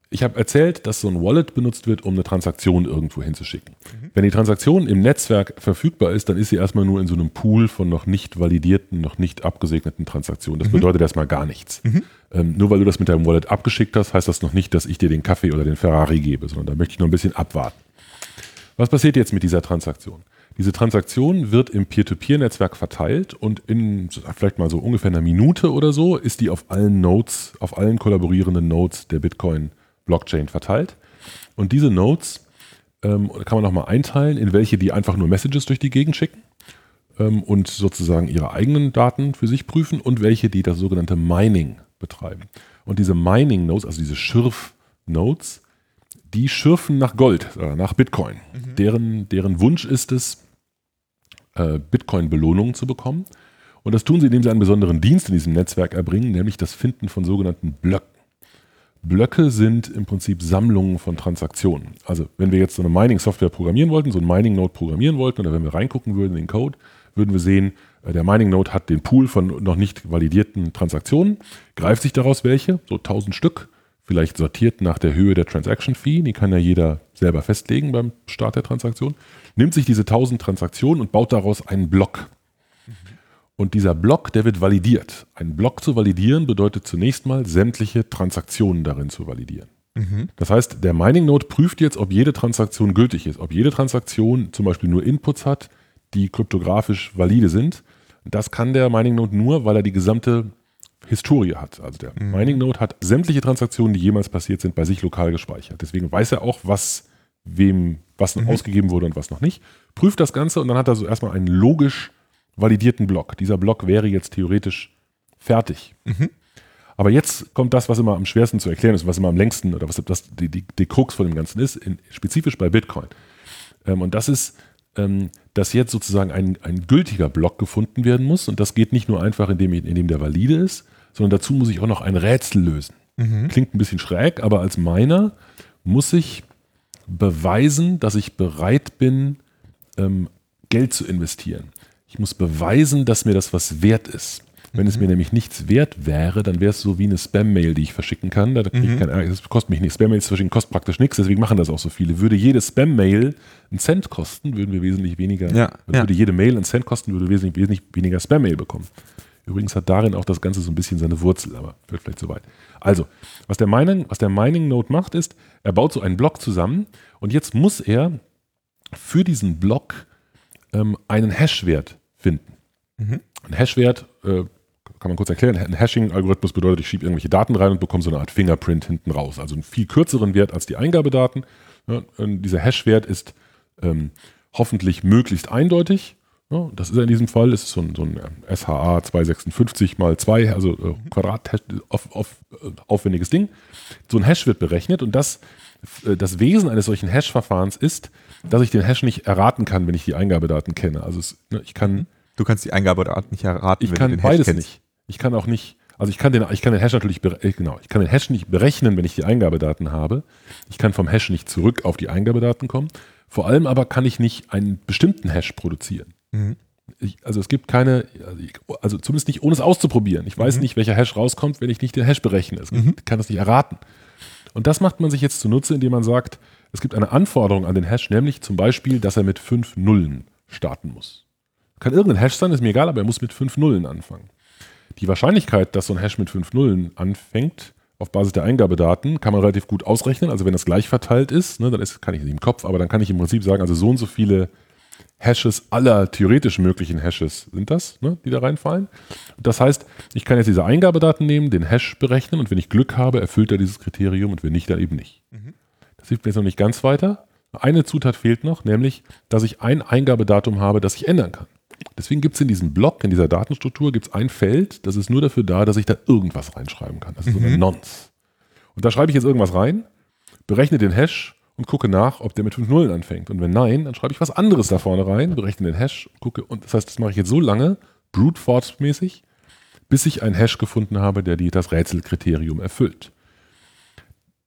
ich habe erzählt, dass so ein Wallet benutzt wird, um eine Transaktion irgendwo hinzuschicken. Mhm. Wenn die Transaktion im Netzwerk verfügbar ist, dann ist sie erstmal nur in so einem Pool von noch nicht validierten, noch nicht abgesegneten Transaktionen. Das mhm. bedeutet erstmal gar nichts. Mhm. Ähm, nur weil du das mit deinem Wallet abgeschickt hast, heißt das noch nicht, dass ich dir den Kaffee oder den Ferrari gebe, sondern da möchte ich noch ein bisschen abwarten. Was passiert jetzt mit dieser Transaktion? Diese Transaktion wird im Peer-to-Peer-Netzwerk verteilt und in vielleicht mal so ungefähr einer Minute oder so ist die auf allen Nodes, auf allen kollaborierenden Nodes der Bitcoin-Blockchain verteilt. Und diese Nodes ähm, kann man nochmal einteilen, in welche die einfach nur Messages durch die Gegend schicken ähm, und sozusagen ihre eigenen Daten für sich prüfen und welche, die das sogenannte Mining betreiben. Und diese Mining-Nodes, also diese Schürf-Nodes, die schürfen nach Gold, äh, nach Bitcoin. Mhm. Deren, deren Wunsch ist es, äh, Bitcoin-Belohnungen zu bekommen. Und das tun sie, indem sie einen besonderen Dienst in diesem Netzwerk erbringen, nämlich das Finden von sogenannten Blöcken. Blöcke sind im Prinzip Sammlungen von Transaktionen. Also wenn wir jetzt so eine Mining-Software programmieren wollten, so ein Mining-Node programmieren wollten, oder wenn wir reingucken würden in den Code, würden wir sehen, äh, der Mining-Node hat den Pool von noch nicht validierten Transaktionen, greift sich daraus welche, so 1000 Stück, vielleicht sortiert nach der Höhe der Transaction Fee, die kann ja jeder selber festlegen beim Start der Transaktion, nimmt sich diese 1000 Transaktionen und baut daraus einen Block. Und dieser Block, der wird validiert. Ein Block zu validieren bedeutet zunächst mal, sämtliche Transaktionen darin zu validieren. Mhm. Das heißt, der Mining Node prüft jetzt, ob jede Transaktion gültig ist, ob jede Transaktion zum Beispiel nur Inputs hat, die kryptografisch valide sind. Das kann der Mining Node nur, weil er die gesamte Historie hat. Also der mhm. Mining Node hat sämtliche Transaktionen, die jemals passiert sind, bei sich lokal gespeichert. Deswegen weiß er auch, was wem was mhm. ausgegeben wurde und was noch nicht. Prüft das Ganze und dann hat er so erstmal einen logisch validierten Block. Dieser Block wäre jetzt theoretisch fertig. Mhm. Aber jetzt kommt das, was immer am schwersten zu erklären ist, was immer am längsten oder was das, die, die, die Krux von dem Ganzen ist, in, spezifisch bei Bitcoin. Ähm, und das ist, ähm, dass jetzt sozusagen ein, ein gültiger Block gefunden werden muss. Und das geht nicht nur einfach, indem, indem der valide ist, sondern dazu muss ich auch noch ein Rätsel lösen. Mhm. Klingt ein bisschen schräg, aber als Miner muss ich beweisen, dass ich bereit bin, ähm, Geld zu investieren. Ich muss beweisen, dass mir das was wert ist. Wenn mhm. es mir nämlich nichts wert wäre, dann wäre es so wie eine Spam-Mail, die ich verschicken kann. Da kriege ich mhm. kein, das kostet mich nicht. Spam-Mails verschicken kostet praktisch nichts, deswegen machen das auch so viele. Würde jede Spam-Mail einen Cent kosten, würden wir wesentlich weniger, ja, würde ja. jede Mail einen Cent kosten, würde wesentlich, wesentlich weniger Spam-Mail bekommen. Übrigens hat darin auch das Ganze so ein bisschen seine Wurzel, aber wird vielleicht zu weit. Also, was der Mining, was der Mining Node macht, ist, er baut so einen Block zusammen und jetzt muss er für diesen Block ähm, einen Hashwert finden. Mhm. Ein Hashwert, äh, kann man kurz erklären, ein Hashing-Algorithmus bedeutet, ich schiebe irgendwelche Daten rein und bekomme so eine Art Fingerprint hinten raus. Also einen viel kürzeren Wert als die Eingabedaten. Ja, dieser Hashwert ist ähm, hoffentlich möglichst eindeutig ja, das ist in diesem Fall ist so ein, so ein SHA 256 mal 2, also äh, Quadrat, auf, auf, äh, aufwendiges Ding. So ein Hash wird berechnet und das, äh, das Wesen eines solchen Hash-Verfahrens ist, dass ich den Hash nicht erraten kann, wenn ich die Eingabedaten kenne. Also es, ne, ich kann. Du kannst die Eingabedaten nicht erraten, ich wenn kann du den Hash beides kennst. nicht. Ich kann auch nicht. Also ich kann den, ich kann den Hash natürlich, äh, genau, ich kann den Hash nicht berechnen, wenn ich die Eingabedaten habe. Ich kann vom Hash nicht zurück auf die Eingabedaten kommen. Vor allem aber kann ich nicht einen bestimmten Hash produzieren. Mhm. Ich, also es gibt keine, also, ich, also, zumindest nicht ohne es auszuprobieren. Ich weiß mhm. nicht, welcher Hash rauskommt, wenn ich nicht den Hash berechne. Ich mhm. kann das nicht erraten. Und das macht man sich jetzt zunutze, indem man sagt, es gibt eine Anforderung an den Hash, nämlich zum Beispiel, dass er mit fünf Nullen starten muss. Kann irgendein Hash sein, ist mir egal, aber er muss mit fünf Nullen anfangen. Die Wahrscheinlichkeit, dass so ein Hash mit fünf Nullen anfängt, auf Basis der Eingabedaten, kann man relativ gut ausrechnen. Also wenn das gleich verteilt ist, ne, dann ist, kann ich nicht im Kopf, aber dann kann ich im Prinzip sagen, also so und so viele Hashes aller theoretisch möglichen Hashes sind das, ne, die da reinfallen. Das heißt, ich kann jetzt diese Eingabedaten nehmen, den Hash berechnen und wenn ich Glück habe, erfüllt er dieses Kriterium und wenn nicht, dann eben nicht. Mhm. Das hilft mir jetzt noch nicht ganz weiter. Eine Zutat fehlt noch, nämlich, dass ich ein Eingabedatum habe, das ich ändern kann. Deswegen gibt es in diesem Block, in dieser Datenstruktur, gibt es ein Feld, das ist nur dafür da, dass ich da irgendwas reinschreiben kann. Das ist mhm. so eine Nonce. Und da schreibe ich jetzt irgendwas rein, berechne den Hash und gucke nach, ob der mit 5 Nullen anfängt. Und wenn nein, dann schreibe ich was anderes da vorne rein, berechne den Hash, gucke. Und das heißt, das mache ich jetzt so lange, brute force mäßig, bis ich einen Hash gefunden habe, der die, das Rätselkriterium erfüllt.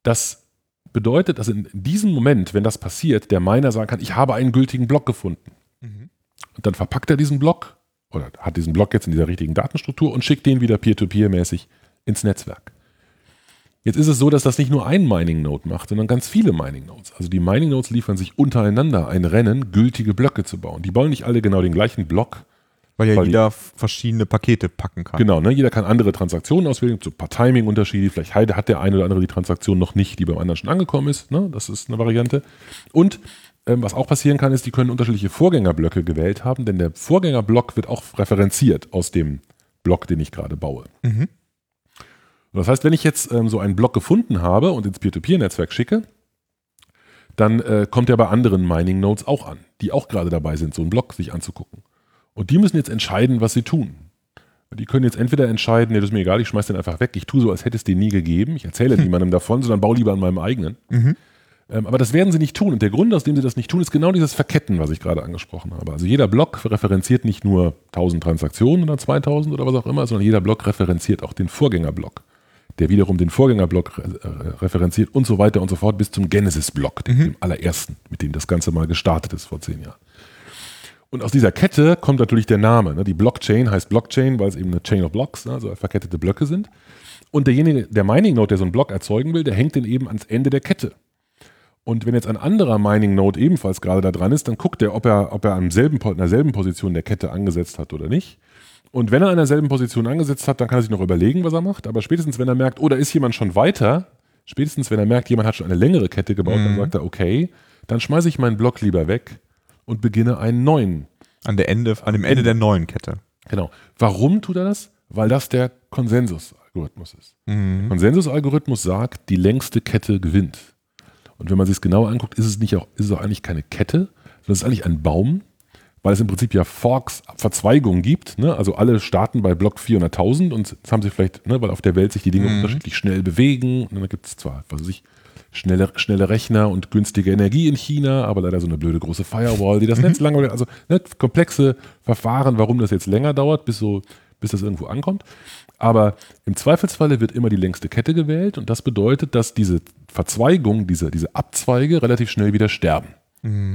Das bedeutet, dass in diesem Moment, wenn das passiert, der Miner sagen kann, ich habe einen gültigen Block gefunden. Mhm. Und dann verpackt er diesen Block oder hat diesen Block jetzt in dieser richtigen Datenstruktur und schickt den wieder peer-to-peer-mäßig ins Netzwerk. Jetzt ist es so, dass das nicht nur ein Mining Node macht, sondern ganz viele Mining Nodes. Also die Mining Nodes liefern sich untereinander ein Rennen, gültige Blöcke zu bauen. Die bauen nicht alle genau den gleichen Block. Weil ja Weil die- jeder verschiedene Pakete packen kann. Genau, ne? jeder kann andere Transaktionen auswählen, so ein paar Timing-Unterschiede. Vielleicht hat hat der eine oder andere die Transaktion noch nicht, die beim anderen schon angekommen ist. Ne? Das ist eine Variante. Und ähm, was auch passieren kann, ist, die können unterschiedliche Vorgängerblöcke gewählt haben, denn der Vorgängerblock wird auch referenziert aus dem Block, den ich gerade baue. Mhm. Das heißt, wenn ich jetzt ähm, so einen Block gefunden habe und ins Peer-to-Peer-Netzwerk schicke, dann äh, kommt er bei anderen Mining-Nodes auch an, die auch gerade dabei sind, so einen Block sich anzugucken. Und die müssen jetzt entscheiden, was sie tun. Die können jetzt entweder entscheiden, nee, das ist mir egal, ich schmeiß den einfach weg, ich tue so, als hätte es den nie gegeben, ich erzähle niemandem davon, sondern baue lieber an meinem eigenen. Mhm. Ähm, aber das werden sie nicht tun. Und der Grund, aus dem sie das nicht tun, ist genau dieses Verketten, was ich gerade angesprochen habe. Also jeder Block referenziert nicht nur 1000 Transaktionen oder 2000 oder was auch immer, sondern jeder Block referenziert auch den Vorgängerblock, der wiederum den Vorgängerblock äh, referenziert und so weiter und so fort bis zum Genesis-Block, dem, dem allerersten, mit dem das Ganze mal gestartet ist vor zehn Jahren. Und aus dieser Kette kommt natürlich der Name. Ne? Die Blockchain heißt Blockchain, weil es eben eine Chain of Blocks, ne? also verkettete Blöcke sind. Und derjenige, der Mining Node, der so einen Block erzeugen will, der hängt den eben ans Ende der Kette. Und wenn jetzt ein anderer Mining Node ebenfalls gerade da dran ist, dann guckt er, ob er, ob er am selben, derselben Position der Kette angesetzt hat oder nicht. Und wenn er an derselben Position angesetzt hat, dann kann er sich noch überlegen, was er macht. Aber spätestens, wenn er merkt, oh, da ist jemand schon weiter, spätestens, wenn er merkt, jemand hat schon eine längere Kette gebaut, dann sagt er, okay, dann schmeiße ich meinen Block lieber weg und beginne einen neuen. An, der Ende, an dem Ende der neuen Kette. Genau. Warum tut er das? Weil das der Konsensusalgorithmus ist. Mhm. Der Konsensusalgorithmus sagt, die längste Kette gewinnt. Und wenn man sich es genauer anguckt, ist es nicht auch, ist es auch eigentlich keine Kette, sondern es ist eigentlich ein Baum, weil es im Prinzip ja Forks, Verzweigungen gibt. Ne? Also alle starten bei Block 400.000 und jetzt haben sie vielleicht, ne, weil auf der Welt sich die Dinge unterschiedlich schnell bewegen. Und dann gibt es zwar, was weiß ich, schnelle, schnelle Rechner und günstige Energie in China, aber leider so eine blöde große Firewall, die das Netz langweilig, also ne, komplexe Verfahren, warum das jetzt länger dauert, bis so, bis das irgendwo ankommt. Aber im Zweifelsfalle wird immer die längste Kette gewählt und das bedeutet, dass diese Verzweigung, diese, diese Abzweige relativ schnell wieder sterben.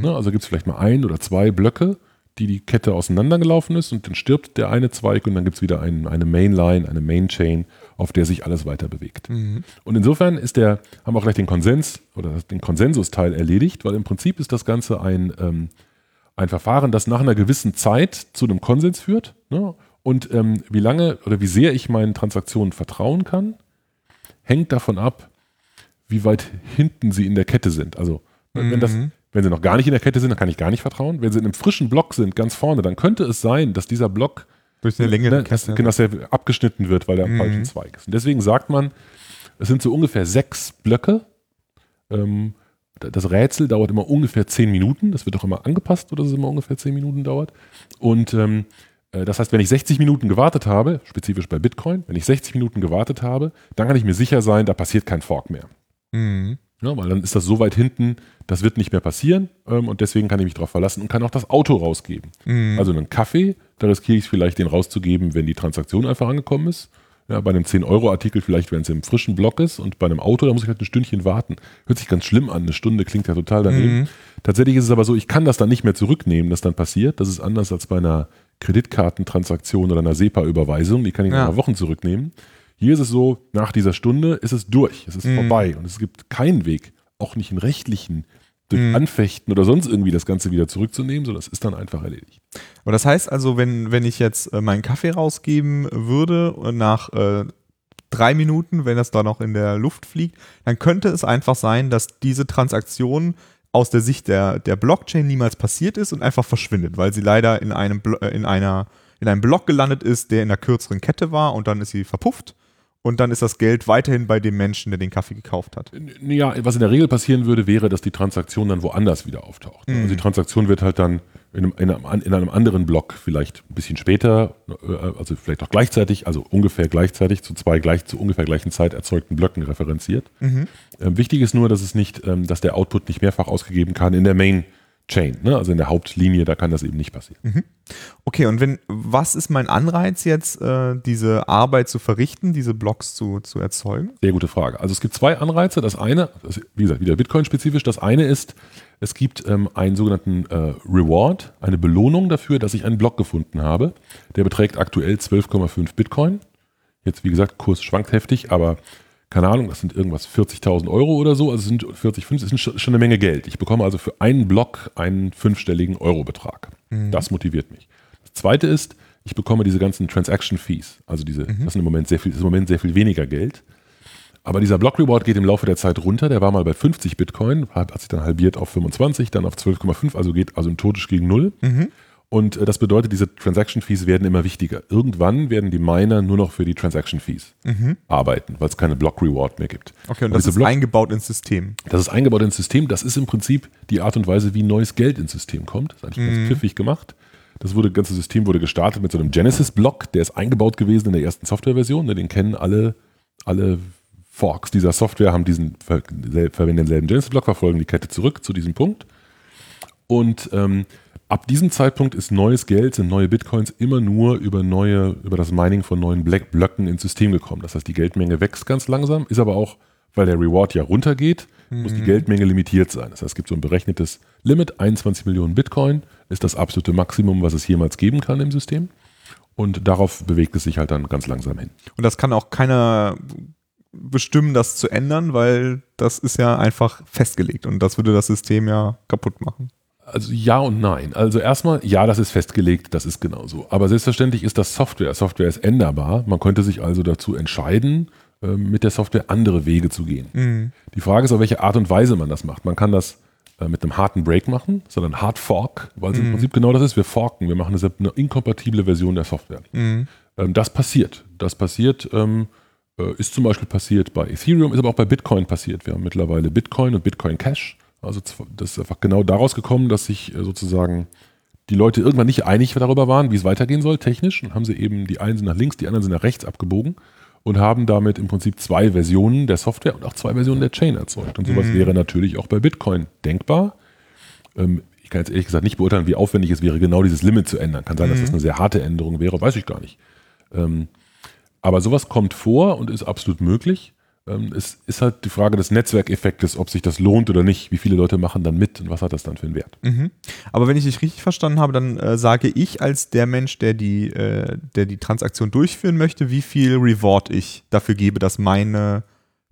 Ne, also gibt es vielleicht mal ein oder zwei Blöcke, die die Kette auseinandergelaufen ist und dann stirbt der eine Zweig und dann gibt es wieder ein, eine Mainline, eine Main-Chain, auf der sich alles weiter bewegt. Und insofern ist der, haben wir auch gleich den Konsens oder den Konsensusteil erledigt, weil im Prinzip ist das Ganze ein, ähm, ein Verfahren, das nach einer gewissen Zeit zu einem Konsens führt. Ne? Und ähm, wie lange oder wie sehr ich meinen Transaktionen vertrauen kann, hängt davon ab, wie weit hinten sie in der Kette sind. Also ne, wenn, das, wenn sie noch gar nicht in der Kette sind, dann kann ich gar nicht vertrauen. Wenn sie in einem frischen Block sind, ganz vorne, dann könnte es sein, dass dieser Block Durch eine längere ne, dass, Kette. genau, dass er abgeschnitten wird, weil er am falschen Zweig ist. Und deswegen sagt man, es sind so ungefähr sechs Blöcke. Ähm, da- das Rätsel dauert immer ungefähr zehn Minuten. Das wird auch immer angepasst, oder dass es immer ungefähr zehn Minuten dauert. Und ähm, äh, das heißt, wenn ich 60 Minuten gewartet habe, spezifisch bei Bitcoin, wenn ich 60 Minuten gewartet habe, dann kann ich mir sicher sein, da passiert kein Fork mehr. Mhm. Ja, weil dann ist das so weit hinten, das wird nicht mehr passieren ähm, und deswegen kann ich mich darauf verlassen und kann auch das Auto rausgeben. Mhm. Also einen Kaffee, da riskiere ich vielleicht, den rauszugeben, wenn die Transaktion einfach angekommen ist. Ja, bei einem 10-Euro-Artikel vielleicht, wenn es im frischen Block ist und bei einem Auto, da muss ich halt ein Stündchen warten. Hört sich ganz schlimm an, eine Stunde klingt ja total daneben. Mhm. Tatsächlich ist es aber so, ich kann das dann nicht mehr zurücknehmen, das dann passiert. Das ist anders als bei einer Kreditkartentransaktion oder einer SEPA-Überweisung, die kann ich nach Ja. einer Wochen zurücknehmen. Hier ist es so, nach dieser Stunde ist es durch, es ist Mhm. vorbei und es gibt keinen Weg, auch nicht einen rechtlichen, durch Mhm. Anfechten oder sonst irgendwie das Ganze wieder zurückzunehmen, sondern es ist dann einfach erledigt. Aber das heißt also, wenn, wenn ich jetzt äh, meinen Kaffee rausgeben würde und nach äh, drei Minuten, wenn das da noch in der Luft fliegt, dann könnte es einfach sein, dass diese Transaktion aus der Sicht der, der Blockchain niemals passiert ist und einfach verschwindet, weil sie leider in einem, äh, in, einer, in einem Block gelandet ist, der in einer kürzeren Kette war und dann ist sie verpufft und dann ist das Geld weiterhin bei dem Menschen, der den Kaffee gekauft hat. Ja, was in der Regel passieren würde, wäre, dass die Transaktion dann woanders wieder auftaucht. Mhm. Also die Transaktion wird halt dann in einem, in, einem, in einem anderen Block vielleicht ein bisschen später, äh, also vielleicht auch gleichzeitig, also ungefähr gleichzeitig zu zwei gleich zu ungefähr gleichen Zeit erzeugten Blöcken referenziert. Mhm. Ähm, wichtig ist nur, dass es nicht, ähm, dass der Output nicht mehrfach ausgegeben kann in der Main Chain, ne? also in der Hauptlinie, da kann das eben nicht passieren. Okay, und wenn, was ist mein Anreiz jetzt, äh, diese Arbeit zu verrichten, diese Blocks zu, zu erzeugen? Sehr gute Frage. Also es gibt zwei Anreize. Das eine, das wie gesagt, wieder Bitcoin-spezifisch. Das eine ist, es gibt ähm, einen sogenannten äh, Reward, eine Belohnung dafür, dass ich einen Block gefunden habe. Der beträgt aktuell 12,5 Bitcoin. Jetzt, wie gesagt, Kurs schwankt heftig, aber keine Ahnung, das sind irgendwas 40.000 Euro oder so, also sind 40, 50, das ist schon eine Menge Geld. Ich bekomme also für einen Block einen fünfstelligen Eurobetrag. Mhm. Das motiviert mich. Das zweite ist, ich bekomme diese ganzen Transaction Fees, also diese, mhm. das sind im Moment sehr viel, ist im Moment sehr viel weniger Geld. Aber dieser Block Reward geht im Laufe der Zeit runter. Der war mal bei 50 Bitcoin, hat sich dann halbiert auf 25, dann auf 12,5, also geht also totisch gegen null. Mhm. Und äh, das bedeutet, diese Transaction Fees werden immer wichtiger. Irgendwann werden die Miner nur noch für die Transaction Fees mhm. arbeiten, weil es keine Block Reward mehr gibt. Okay, und, und das ist Block, eingebaut ins System. Das ist eingebaut ins System. Das ist im Prinzip die Art und Weise, wie neues Geld ins System kommt. Das ist eigentlich mhm. ganz pfiffig gemacht. Das wurde, ganze System wurde gestartet mit so einem Genesis-Block, der ist eingebaut gewesen in der ersten Softwareversion. Den kennen alle, alle Forks dieser Software, haben diesen, verwenden denselben Genesis-Block, verfolgen die Kette zurück zu diesem Punkt. Und ähm, ab diesem Zeitpunkt ist neues Geld, sind neue Bitcoins immer nur über neue, über das Mining von neuen Black Blöcken ins System gekommen. Das heißt, die Geldmenge wächst ganz langsam, ist aber auch, weil der Reward ja runtergeht, mhm. muss die mhm. Geldmenge limitiert sein. Das heißt, es gibt so ein berechnetes Limit, 21 Millionen Bitcoin ist das absolute Maximum, was es jemals geben kann im System. Und darauf bewegt es sich halt dann ganz langsam hin. Und das kann auch keiner bestimmen, das zu ändern, weil das ist ja einfach festgelegt und das würde das System ja kaputt machen. Also ja und nein. Also erstmal, ja, das ist festgelegt, das ist genauso. Aber selbstverständlich ist das Software. Software ist änderbar. Man könnte sich also dazu entscheiden, ähm, mit der Software andere Wege zu gehen. Mhm. Die Frage ist, auf welche Art und Weise man das macht. Man kann das äh, mit einem harten Break machen, sondern Hard Fork, weil es mhm. im Prinzip genau das ist. Wir forken, wir machen eine, inkompatible Version der Software. Mhm. Ähm, das passiert. Das passiert, ähm, äh, ist zum Beispiel passiert bei Ethereum, ist aber auch bei Bitcoin passiert. Wir haben mittlerweile Bitcoin und Bitcoin Cash. Also das ist einfach genau daraus gekommen, dass sich äh, sozusagen die Leute irgendwann nicht einig darüber waren, wie es weitergehen soll, technisch. Und haben sie eben, die einen sind nach links, die anderen sind nach rechts abgebogen und haben damit im Prinzip zwei Versionen der Software und auch zwei Versionen der Chain erzeugt. Und sowas mhm. wäre natürlich auch bei Bitcoin denkbar. Ähm, ich kann jetzt ehrlich gesagt nicht beurteilen, wie aufwendig es wäre, genau dieses Limit zu ändern. Kann sein, mhm. dass das eine sehr harte Änderung wäre, weiß ich gar nicht. Ähm, aber sowas kommt vor und ist absolut möglich. Ähm, es ist halt die Frage des Netzwerkeffektes, ob sich das lohnt oder nicht. Wie viele Leute machen dann mit und was hat das dann für einen Wert? Mhm. Aber wenn ich dich richtig verstanden habe, dann äh, sage ich als der Mensch, der die, äh, der die Transaktion durchführen möchte, wie viel Reward ich dafür gebe, dass meine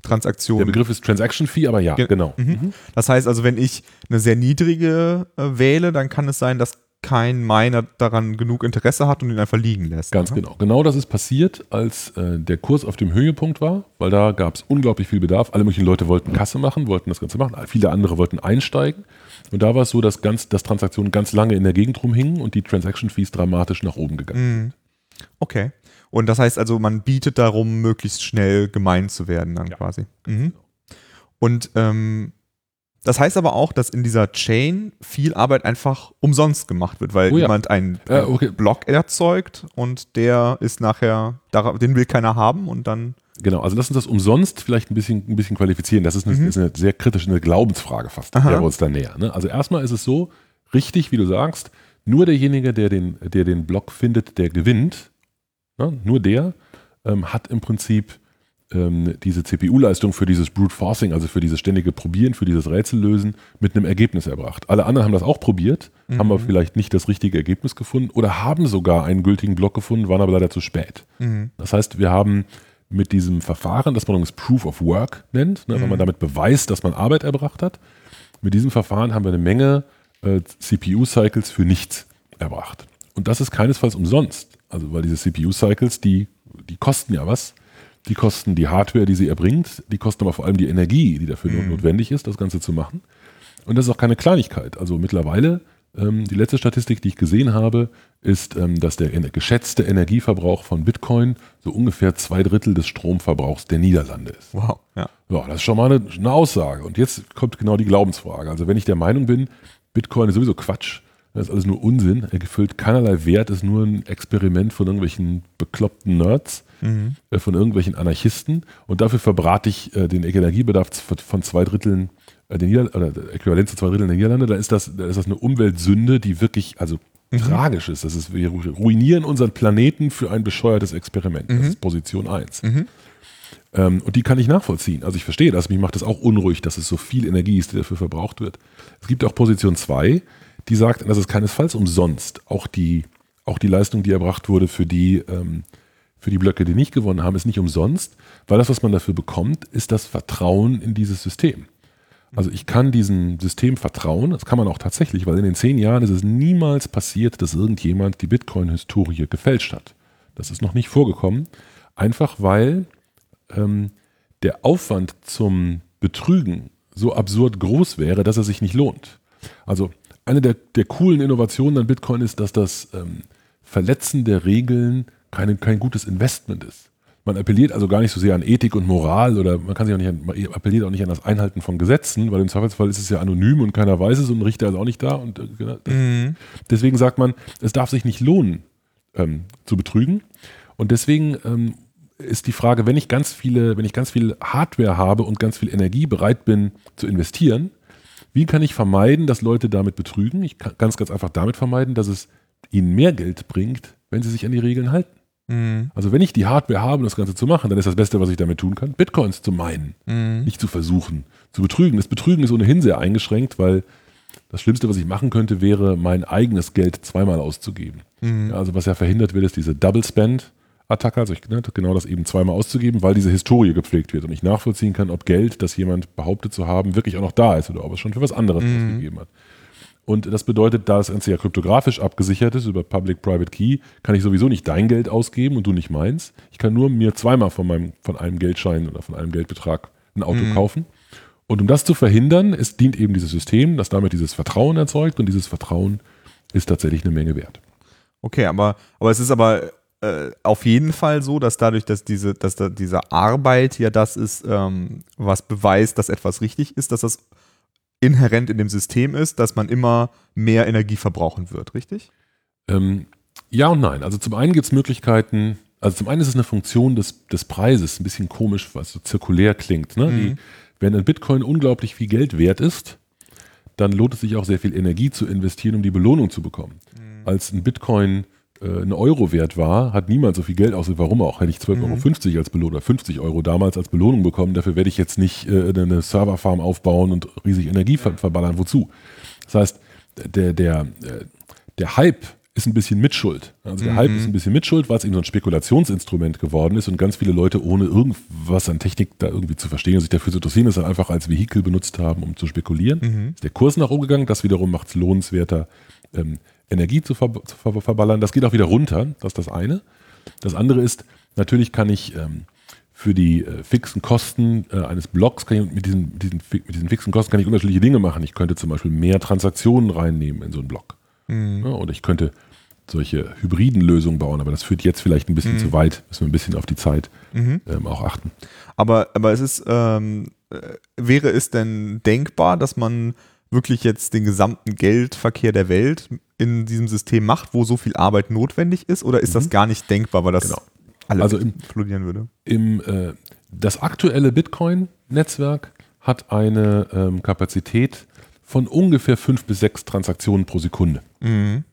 Transaktion. Der Begriff ist Transaction Fee, aber ja, Ge genau. Mhm. Mhm. Das heißt also, wenn ich eine sehr niedrige äh, wähle, dann kann es sein, dass kein Miner daran genug Interesse hat und ihn einfach liegen lässt. Ganz genau. Genau das ist passiert, als äh, der Kurs auf dem Höhepunkt war, weil da gab es unglaublich viel Bedarf. Alle möglichen Leute wollten Kasse machen, wollten das Ganze machen. Viele andere wollten einsteigen. Und da war es so, dass, ganz, dass Transaktionen ganz lange in der Gegend rumhingen und die Transaction Fees dramatisch nach oben gegangen mhm. sind. Okay. Und das heißt also, man bietet darum, möglichst schnell gemeint zu werden, dann ja. quasi. Mhm. Und ähm, das heißt aber auch, dass in dieser Chain viel Arbeit einfach umsonst gemacht wird, weil oh ja. jemand einen, einen äh, okay. Block erzeugt und der ist nachher, den will keiner haben und dann. Genau, also lass uns das umsonst vielleicht ein bisschen, ein bisschen qualifizieren. Das ist eine, mhm. ist eine sehr kritische, eine Glaubensfrage fast, Aha. der wir uns da nähern. Ne? Also erstmal ist es so, richtig, wie du sagst, nur derjenige, der den, der den Block findet, der gewinnt, ne? nur der ähm, hat im Prinzip ähm, diese CPU-Leistung für dieses Brute Forcing, also für dieses ständige Probieren, für dieses Rätsellösen mit einem Ergebnis erbracht. Alle anderen haben das auch probiert, mhm. haben aber vielleicht nicht das richtige Ergebnis gefunden oder haben sogar einen gültigen Block gefunden, waren aber leider zu spät. Mhm. Das heißt, wir haben mit diesem Verfahren, das man übrigens Proof of Work nennt, ne, mhm. wenn man damit beweist, dass man Arbeit erbracht hat, mit diesem Verfahren haben wir eine Menge äh, CPU-Cycles für nichts erbracht. Und das ist keinesfalls umsonst. Also, weil diese CPU-Cycles, die, die kosten ja was die kosten die Hardware, die sie erbringt, die kosten aber vor allem die Energie, die dafür mhm. notwendig ist, das Ganze zu machen. Und das ist auch keine Kleinigkeit. Also mittlerweile, ähm, die letzte Statistik, die ich gesehen habe, ist, ähm, dass der geschätzte Energieverbrauch von Bitcoin so ungefähr zwei Drittel des Stromverbrauchs der Niederlande ist. Wow. Ja. ja das ist schon mal eine, eine Aussage. Und jetzt kommt genau die Glaubensfrage. Also wenn ich der Meinung bin, Bitcoin ist sowieso Quatsch, das ist alles nur Unsinn, er gefüllt keinerlei Wert, ist nur ein Experiment von irgendwelchen bekloppten Nerds, mhm. äh, von irgendwelchen Anarchisten und dafür verbrate ich äh, den Energiebedarf von zwei Dritteln äh, der Nieder oder äquivalent zu zwei Dritteln der Niederlande, dann ist das, dann ist das eine Umweltsünde, die wirklich, also mhm. tragisch ist. Das ist. Wir ruinieren unseren Planeten für ein bescheuertes Experiment. Mhm. Das ist Position 1. Mhm. Ähm, und die kann ich nachvollziehen. Also ich verstehe das, mich macht das auch unruhig, dass es so viel Energie ist, die dafür verbraucht wird. Es gibt auch Position 2, die sagt, das ist keinesfalls umsonst. Auch die, auch die Leistung, die erbracht wurde für die, ähm, für die Blöcke, die nicht gewonnen haben, ist nicht umsonst, weil das, was man dafür bekommt, ist das Vertrauen in dieses System. Also ich kann diesem System vertrauen, das kann man auch tatsächlich, weil in den zehn Jahren ist es niemals passiert, dass irgendjemand die Bitcoin-Historie gefälscht hat. Das ist noch nicht vorgekommen, einfach weil ähm, der Aufwand zum Betrügen so absurd groß wäre, dass er sich nicht lohnt. Also eine der, der coolen Innovationen an Bitcoin ist, dass das ähm, Verletzen der Regeln keine, kein gutes Investment ist. Man appelliert also gar nicht so sehr an Ethik und Moral oder man kann sich auch nicht an, man appelliert auch nicht an das Einhalten von Gesetzen, weil im Zweifelsfall ist es ja anonym und keiner weiß es und ein Richter ist auch nicht da. Und, äh, genau, mhm. Deswegen sagt man, es darf sich nicht lohnen, ähm, zu betrügen. Und deswegen ähm, ist die Frage, wenn ich ganz viele, wenn ich ganz viel Hardware habe und ganz viel Energie bereit bin zu investieren, wie kann ich vermeiden, dass Leute damit betrügen? Ich kann ganz, ganz einfach damit vermeiden, dass es ihnen mehr Geld bringt, wenn sie sich an die Regeln halten. Mhm. Also wenn ich die Hardware habe, um das Ganze zu machen, dann ist das Beste, was ich damit tun kann, Bitcoins zu meinen, mhm. nicht zu versuchen, zu betrügen. Das Betrügen ist ohnehin sehr eingeschränkt, weil das Schlimmste, was ich machen könnte, wäre, mein eigenes Geld zweimal auszugeben. Mhm. Also was ja verhindert wird, ist diese Double Spend. Attacke, also ich, ne, genau das eben zweimal auszugeben, weil diese Historie gepflegt wird und ich nachvollziehen kann, ob Geld, das jemand behauptet zu haben, wirklich auch noch da ist oder ob es schon für was anderes mhm. ausgegeben hat. Und das bedeutet, da das Ganze ja kryptografisch abgesichert ist über Public-Private Key, kann ich sowieso nicht dein Geld ausgeben und du nicht meins. Ich kann nur mir zweimal von, meinem, von einem Geldschein oder von einem Geldbetrag ein Auto mhm. kaufen. Und um das zu verhindern, es dient eben dieses System, das damit dieses Vertrauen erzeugt und dieses Vertrauen ist tatsächlich eine Menge wert. Okay, aber, aber es ist aber äh, auf jeden Fall so, dass dadurch, dass diese, dass da diese Arbeit ja das ist, ähm, was beweist, dass etwas richtig ist, dass das inhärent in dem System ist, dass man immer mehr Energie verbrauchen wird, richtig? Ähm, ja und nein. Also zum einen gibt es Möglichkeiten, also zum einen ist es eine Funktion des, des Preises, ein bisschen komisch, was so zirkulär klingt. Ne? Mhm. Die, wenn ein Bitcoin unglaublich viel Geld wert ist, dann lohnt es sich auch sehr viel Energie zu investieren, um die Belohnung zu bekommen. Mhm. Als ein Bitcoin äh, ein Euro wert war, hat niemand so viel Geld ausgegeben. Warum auch? Hätte ich 12,50 Euro als Belohnung oder 50 Euro damals als Belohnung bekommen, dafür werde ich jetzt nicht äh, eine Serverfarm aufbauen und riesig Energie ver verballern. Wozu? Das heißt, der, der, äh, der Hype ist ein bisschen Mitschuld. Also der mhm. Hype ist ein bisschen Mitschuld, weil es eben so ein Spekulationsinstrument geworden ist und ganz viele Leute ohne irgendwas an Technik da irgendwie zu verstehen und sich dafür zu interessieren, es einfach als Vehikel benutzt haben, um zu spekulieren. Mhm. Ist der Kurs nach oben gegangen, das wiederum macht es lohnenswerter, ähm, Energie zu, ver zu ver verballern. Das geht auch wieder runter, das ist das eine. Das andere ist, natürlich kann ich ähm, für die äh, fixen Kosten äh, eines Blocks, kann ich mit diesen, diesen, mit diesen fixen Kosten kann ich unterschiedliche Dinge machen. Ich könnte zum Beispiel mehr Transaktionen reinnehmen in so einen Block. Mhm. Ja, oder ich könnte solche hybriden Lösungen bauen, aber das führt jetzt vielleicht ein bisschen mhm. zu weit. Müssen wir ein bisschen auf die Zeit mhm. ähm, auch achten. Aber, aber es ist, ähm, äh, wäre es denn denkbar, dass man wirklich jetzt den gesamten Geldverkehr der Welt in diesem System macht, wo so viel Arbeit notwendig ist? Oder ist mhm. das gar nicht denkbar, weil das genau. alles also explodieren würde? Im, äh, das aktuelle Bitcoin-Netzwerk hat eine ähm, Kapazität von ungefähr fünf bis sechs Transaktionen pro Sekunde. Mhm.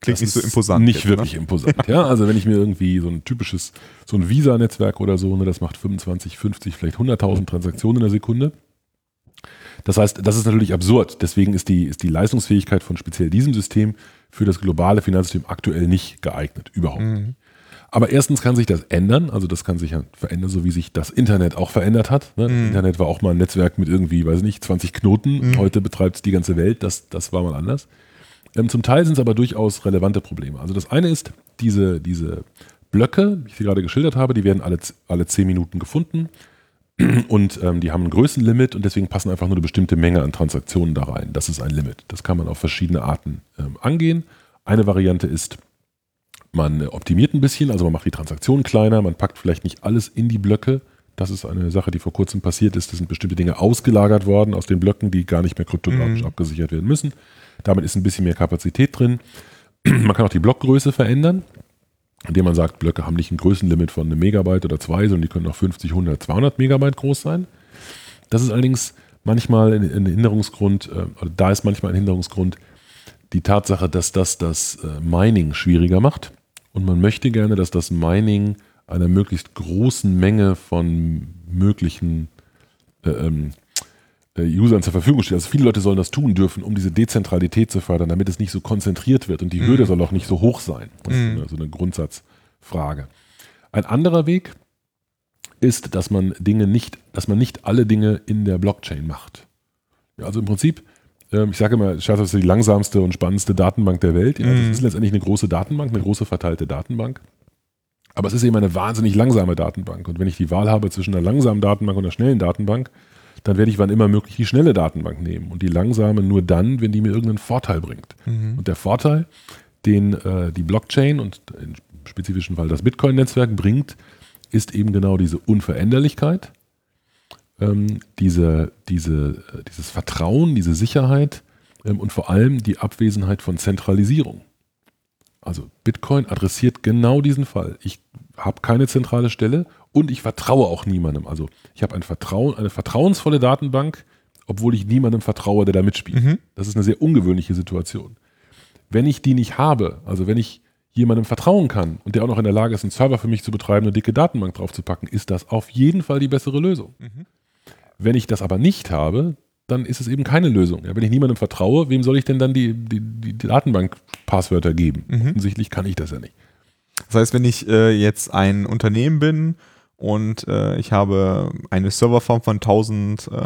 Klingt das nicht so imposant. Nicht jetzt, wirklich ne? imposant. ja, also wenn ich mir irgendwie so ein typisches, so ein Visa-Netzwerk oder so, ne, das macht 25, 50, vielleicht 100.000 Transaktionen in der Sekunde. Das heißt, das ist natürlich absurd. Deswegen ist die, ist die Leistungsfähigkeit von speziell diesem System für das globale Finanzsystem aktuell nicht geeignet. Überhaupt mhm. Aber erstens kann sich das ändern, also das kann sich ja verändern, so wie sich das Internet auch verändert hat. Ne? Mhm. Internet war auch mal ein Netzwerk mit irgendwie, weiß nicht, 20 Knoten. Mhm. Heute betreibt es die ganze Welt, das, das war mal anders. Ähm, zum Teil sind es aber durchaus relevante Probleme. Also das eine ist, diese, diese Blöcke, die ich gerade geschildert habe, die werden alle, alle 10 Minuten gefunden. Und ähm, die haben ein Größenlimit und deswegen passen einfach nur eine bestimmte Menge an Transaktionen da rein. Das ist ein Limit. Das kann man auf verschiedene Arten ähm, angehen. Eine Variante ist, man äh, optimiert ein bisschen, also man macht die Transaktionen kleiner, man packt vielleicht nicht alles in die Blöcke. Das ist eine Sache, die vor kurzem passiert ist. Da sind bestimmte Dinge ausgelagert worden aus den Blöcken, die gar nicht mehr kryptografisch mhm. abgesichert werden müssen. Damit ist ein bisschen mehr Kapazität drin. Man kann auch die Blockgröße verändern indem man sagt, Blöcke haben nicht ein Größenlimit von einem Megabyte oder zwei, sondern die können auch 50, 100, 200 Megabyte groß sein. Das ist allerdings manchmal ein, Hinderungsgrund, äh, da ist manchmal ein Hinderungsgrund die Tatsache, dass das das äh, Mining schwieriger macht. Und man möchte gerne, dass das Mining einer möglichst großen Menge von möglichen äh, ähm, äh, Usern zur Verfügung steht. Also viele Leute sollen das tun dürfen, um diese Dezentralität zu fördern, damit es nicht so konzentriert wird und die mhm. Hürde soll auch nicht so hoch sein. Das mhm. ist so eine Grundsatzfrage. Ein anderer Weg ist, dass man Dinge nicht, dass man nicht alle Dinge in der Blockchain macht. Ja, also im Prinzip, ähm, ich sage immer, Scherz ist die langsamste und spannendste Datenbank der Welt. Ja, Mhm. Das ist letztendlich eine große Datenbank, eine große verteilte Datenbank. Aber es ist eben eine wahnsinnig langsame Datenbank. Und wenn ich die Wahl habe zwischen einer langsamen Datenbank und einer schnellen Datenbank, dann werde ich wann immer möglich die schnelle Datenbank nehmen. Und die langsame nur dann, wenn die mir irgendeinen Vorteil bringt. Mhm. Und der Vorteil, den äh, die Blockchain und im spezifischen Fall das Bitcoin-Netzwerk bringt, ist eben genau diese Unveränderlichkeit, ähm, diese, diese, äh, dieses Vertrauen, diese Sicherheit ähm, und vor allem die Abwesenheit von Zentralisierung. Also Bitcoin adressiert genau diesen Fall. Ich habe keine zentrale Stelle und ich vertraue auch niemandem. Also ich habe ein Vertrauen, eine vertrauensvolle Datenbank, obwohl ich niemandem vertraue, der da mitspielt. Mhm. Das ist eine sehr ungewöhnliche Situation. Wenn ich die nicht habe, also wenn ich jemandem vertrauen kann und der auch noch in der Lage ist, einen Server für mich zu betreiben, eine dicke Datenbank draufzupacken, ist das auf jeden Fall die bessere Lösung. Mhm. Wenn ich das aber nicht habe, dann ist es eben keine Lösung. Ja, wenn ich niemandem vertraue, wem soll ich denn dann die, die, die Datenbank-Passwörter geben? Mhm. Offensichtlich kann ich das ja nicht. Das heißt, wenn ich äh, jetzt ein Unternehmen bin und äh, ich habe eine Serverform von 1000, äh,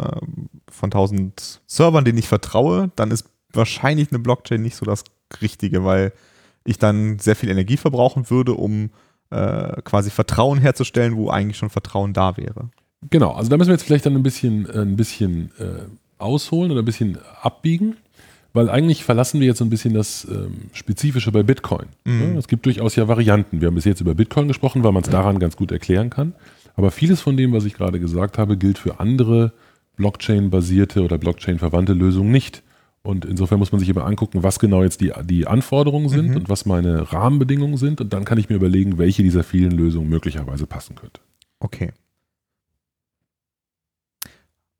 von 1000 Servern, denen ich vertraue, dann ist wahrscheinlich eine Blockchain nicht so das Richtige, weil ich dann sehr viel Energie verbrauchen würde, um äh, quasi Vertrauen herzustellen, wo eigentlich schon Vertrauen da wäre. Genau, also da müssen wir jetzt vielleicht dann ein bisschen, äh, ein bisschen äh, ausholen oder ein bisschen abbiegen, weil eigentlich verlassen wir jetzt so ein bisschen das ähm, Spezifische bei Bitcoin. Mhm. Ja, es gibt durchaus ja Varianten. Wir haben bis jetzt über Bitcoin gesprochen, weil man es daran ganz gut erklären kann. Aber vieles von dem, was ich gerade gesagt habe, gilt für andere Blockchain-basierte oder Blockchain-verwandte Lösungen nicht. Und insofern muss man sich immer angucken, was genau jetzt die, die Anforderungen sind Mhm. und was meine Rahmenbedingungen sind. Und dann kann ich mir überlegen, welche dieser vielen Lösungen möglicherweise passen könnte. Okay.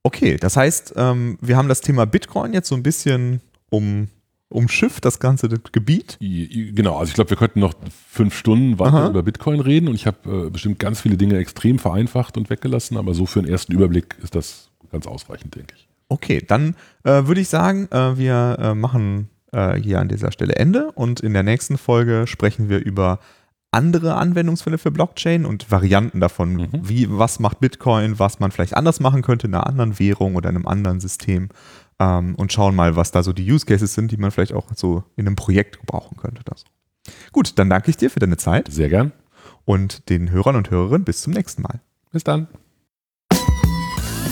Okay, das heißt, ähm, wir haben das Thema Bitcoin jetzt so ein bisschen um, umschifft, das ganze Gebiet. Genau, also ich glaube, wir könnten noch fünf Stunden weiter Aha. über Bitcoin reden und ich habe äh, bestimmt ganz viele Dinge extrem vereinfacht und weggelassen, aber so für einen ersten Überblick ist das ganz ausreichend, denke ich. Okay, dann äh, würde ich sagen, äh, wir äh, machen äh, hier an dieser Stelle Ende und in der nächsten Folge sprechen wir über andere Anwendungsfälle für Blockchain und Varianten davon. Mhm. Wie, was macht Bitcoin, was man vielleicht anders machen könnte in einer anderen Währung oder in einem anderen System ähm, und schauen mal, was da so die Use Cases sind, die man vielleicht auch so in einem Projekt gebrauchen könnte. So. Gut, dann danke ich dir für deine Zeit Sehr gern. und den Hörern und Hörerinnen bis zum nächsten Mal. Bis dann.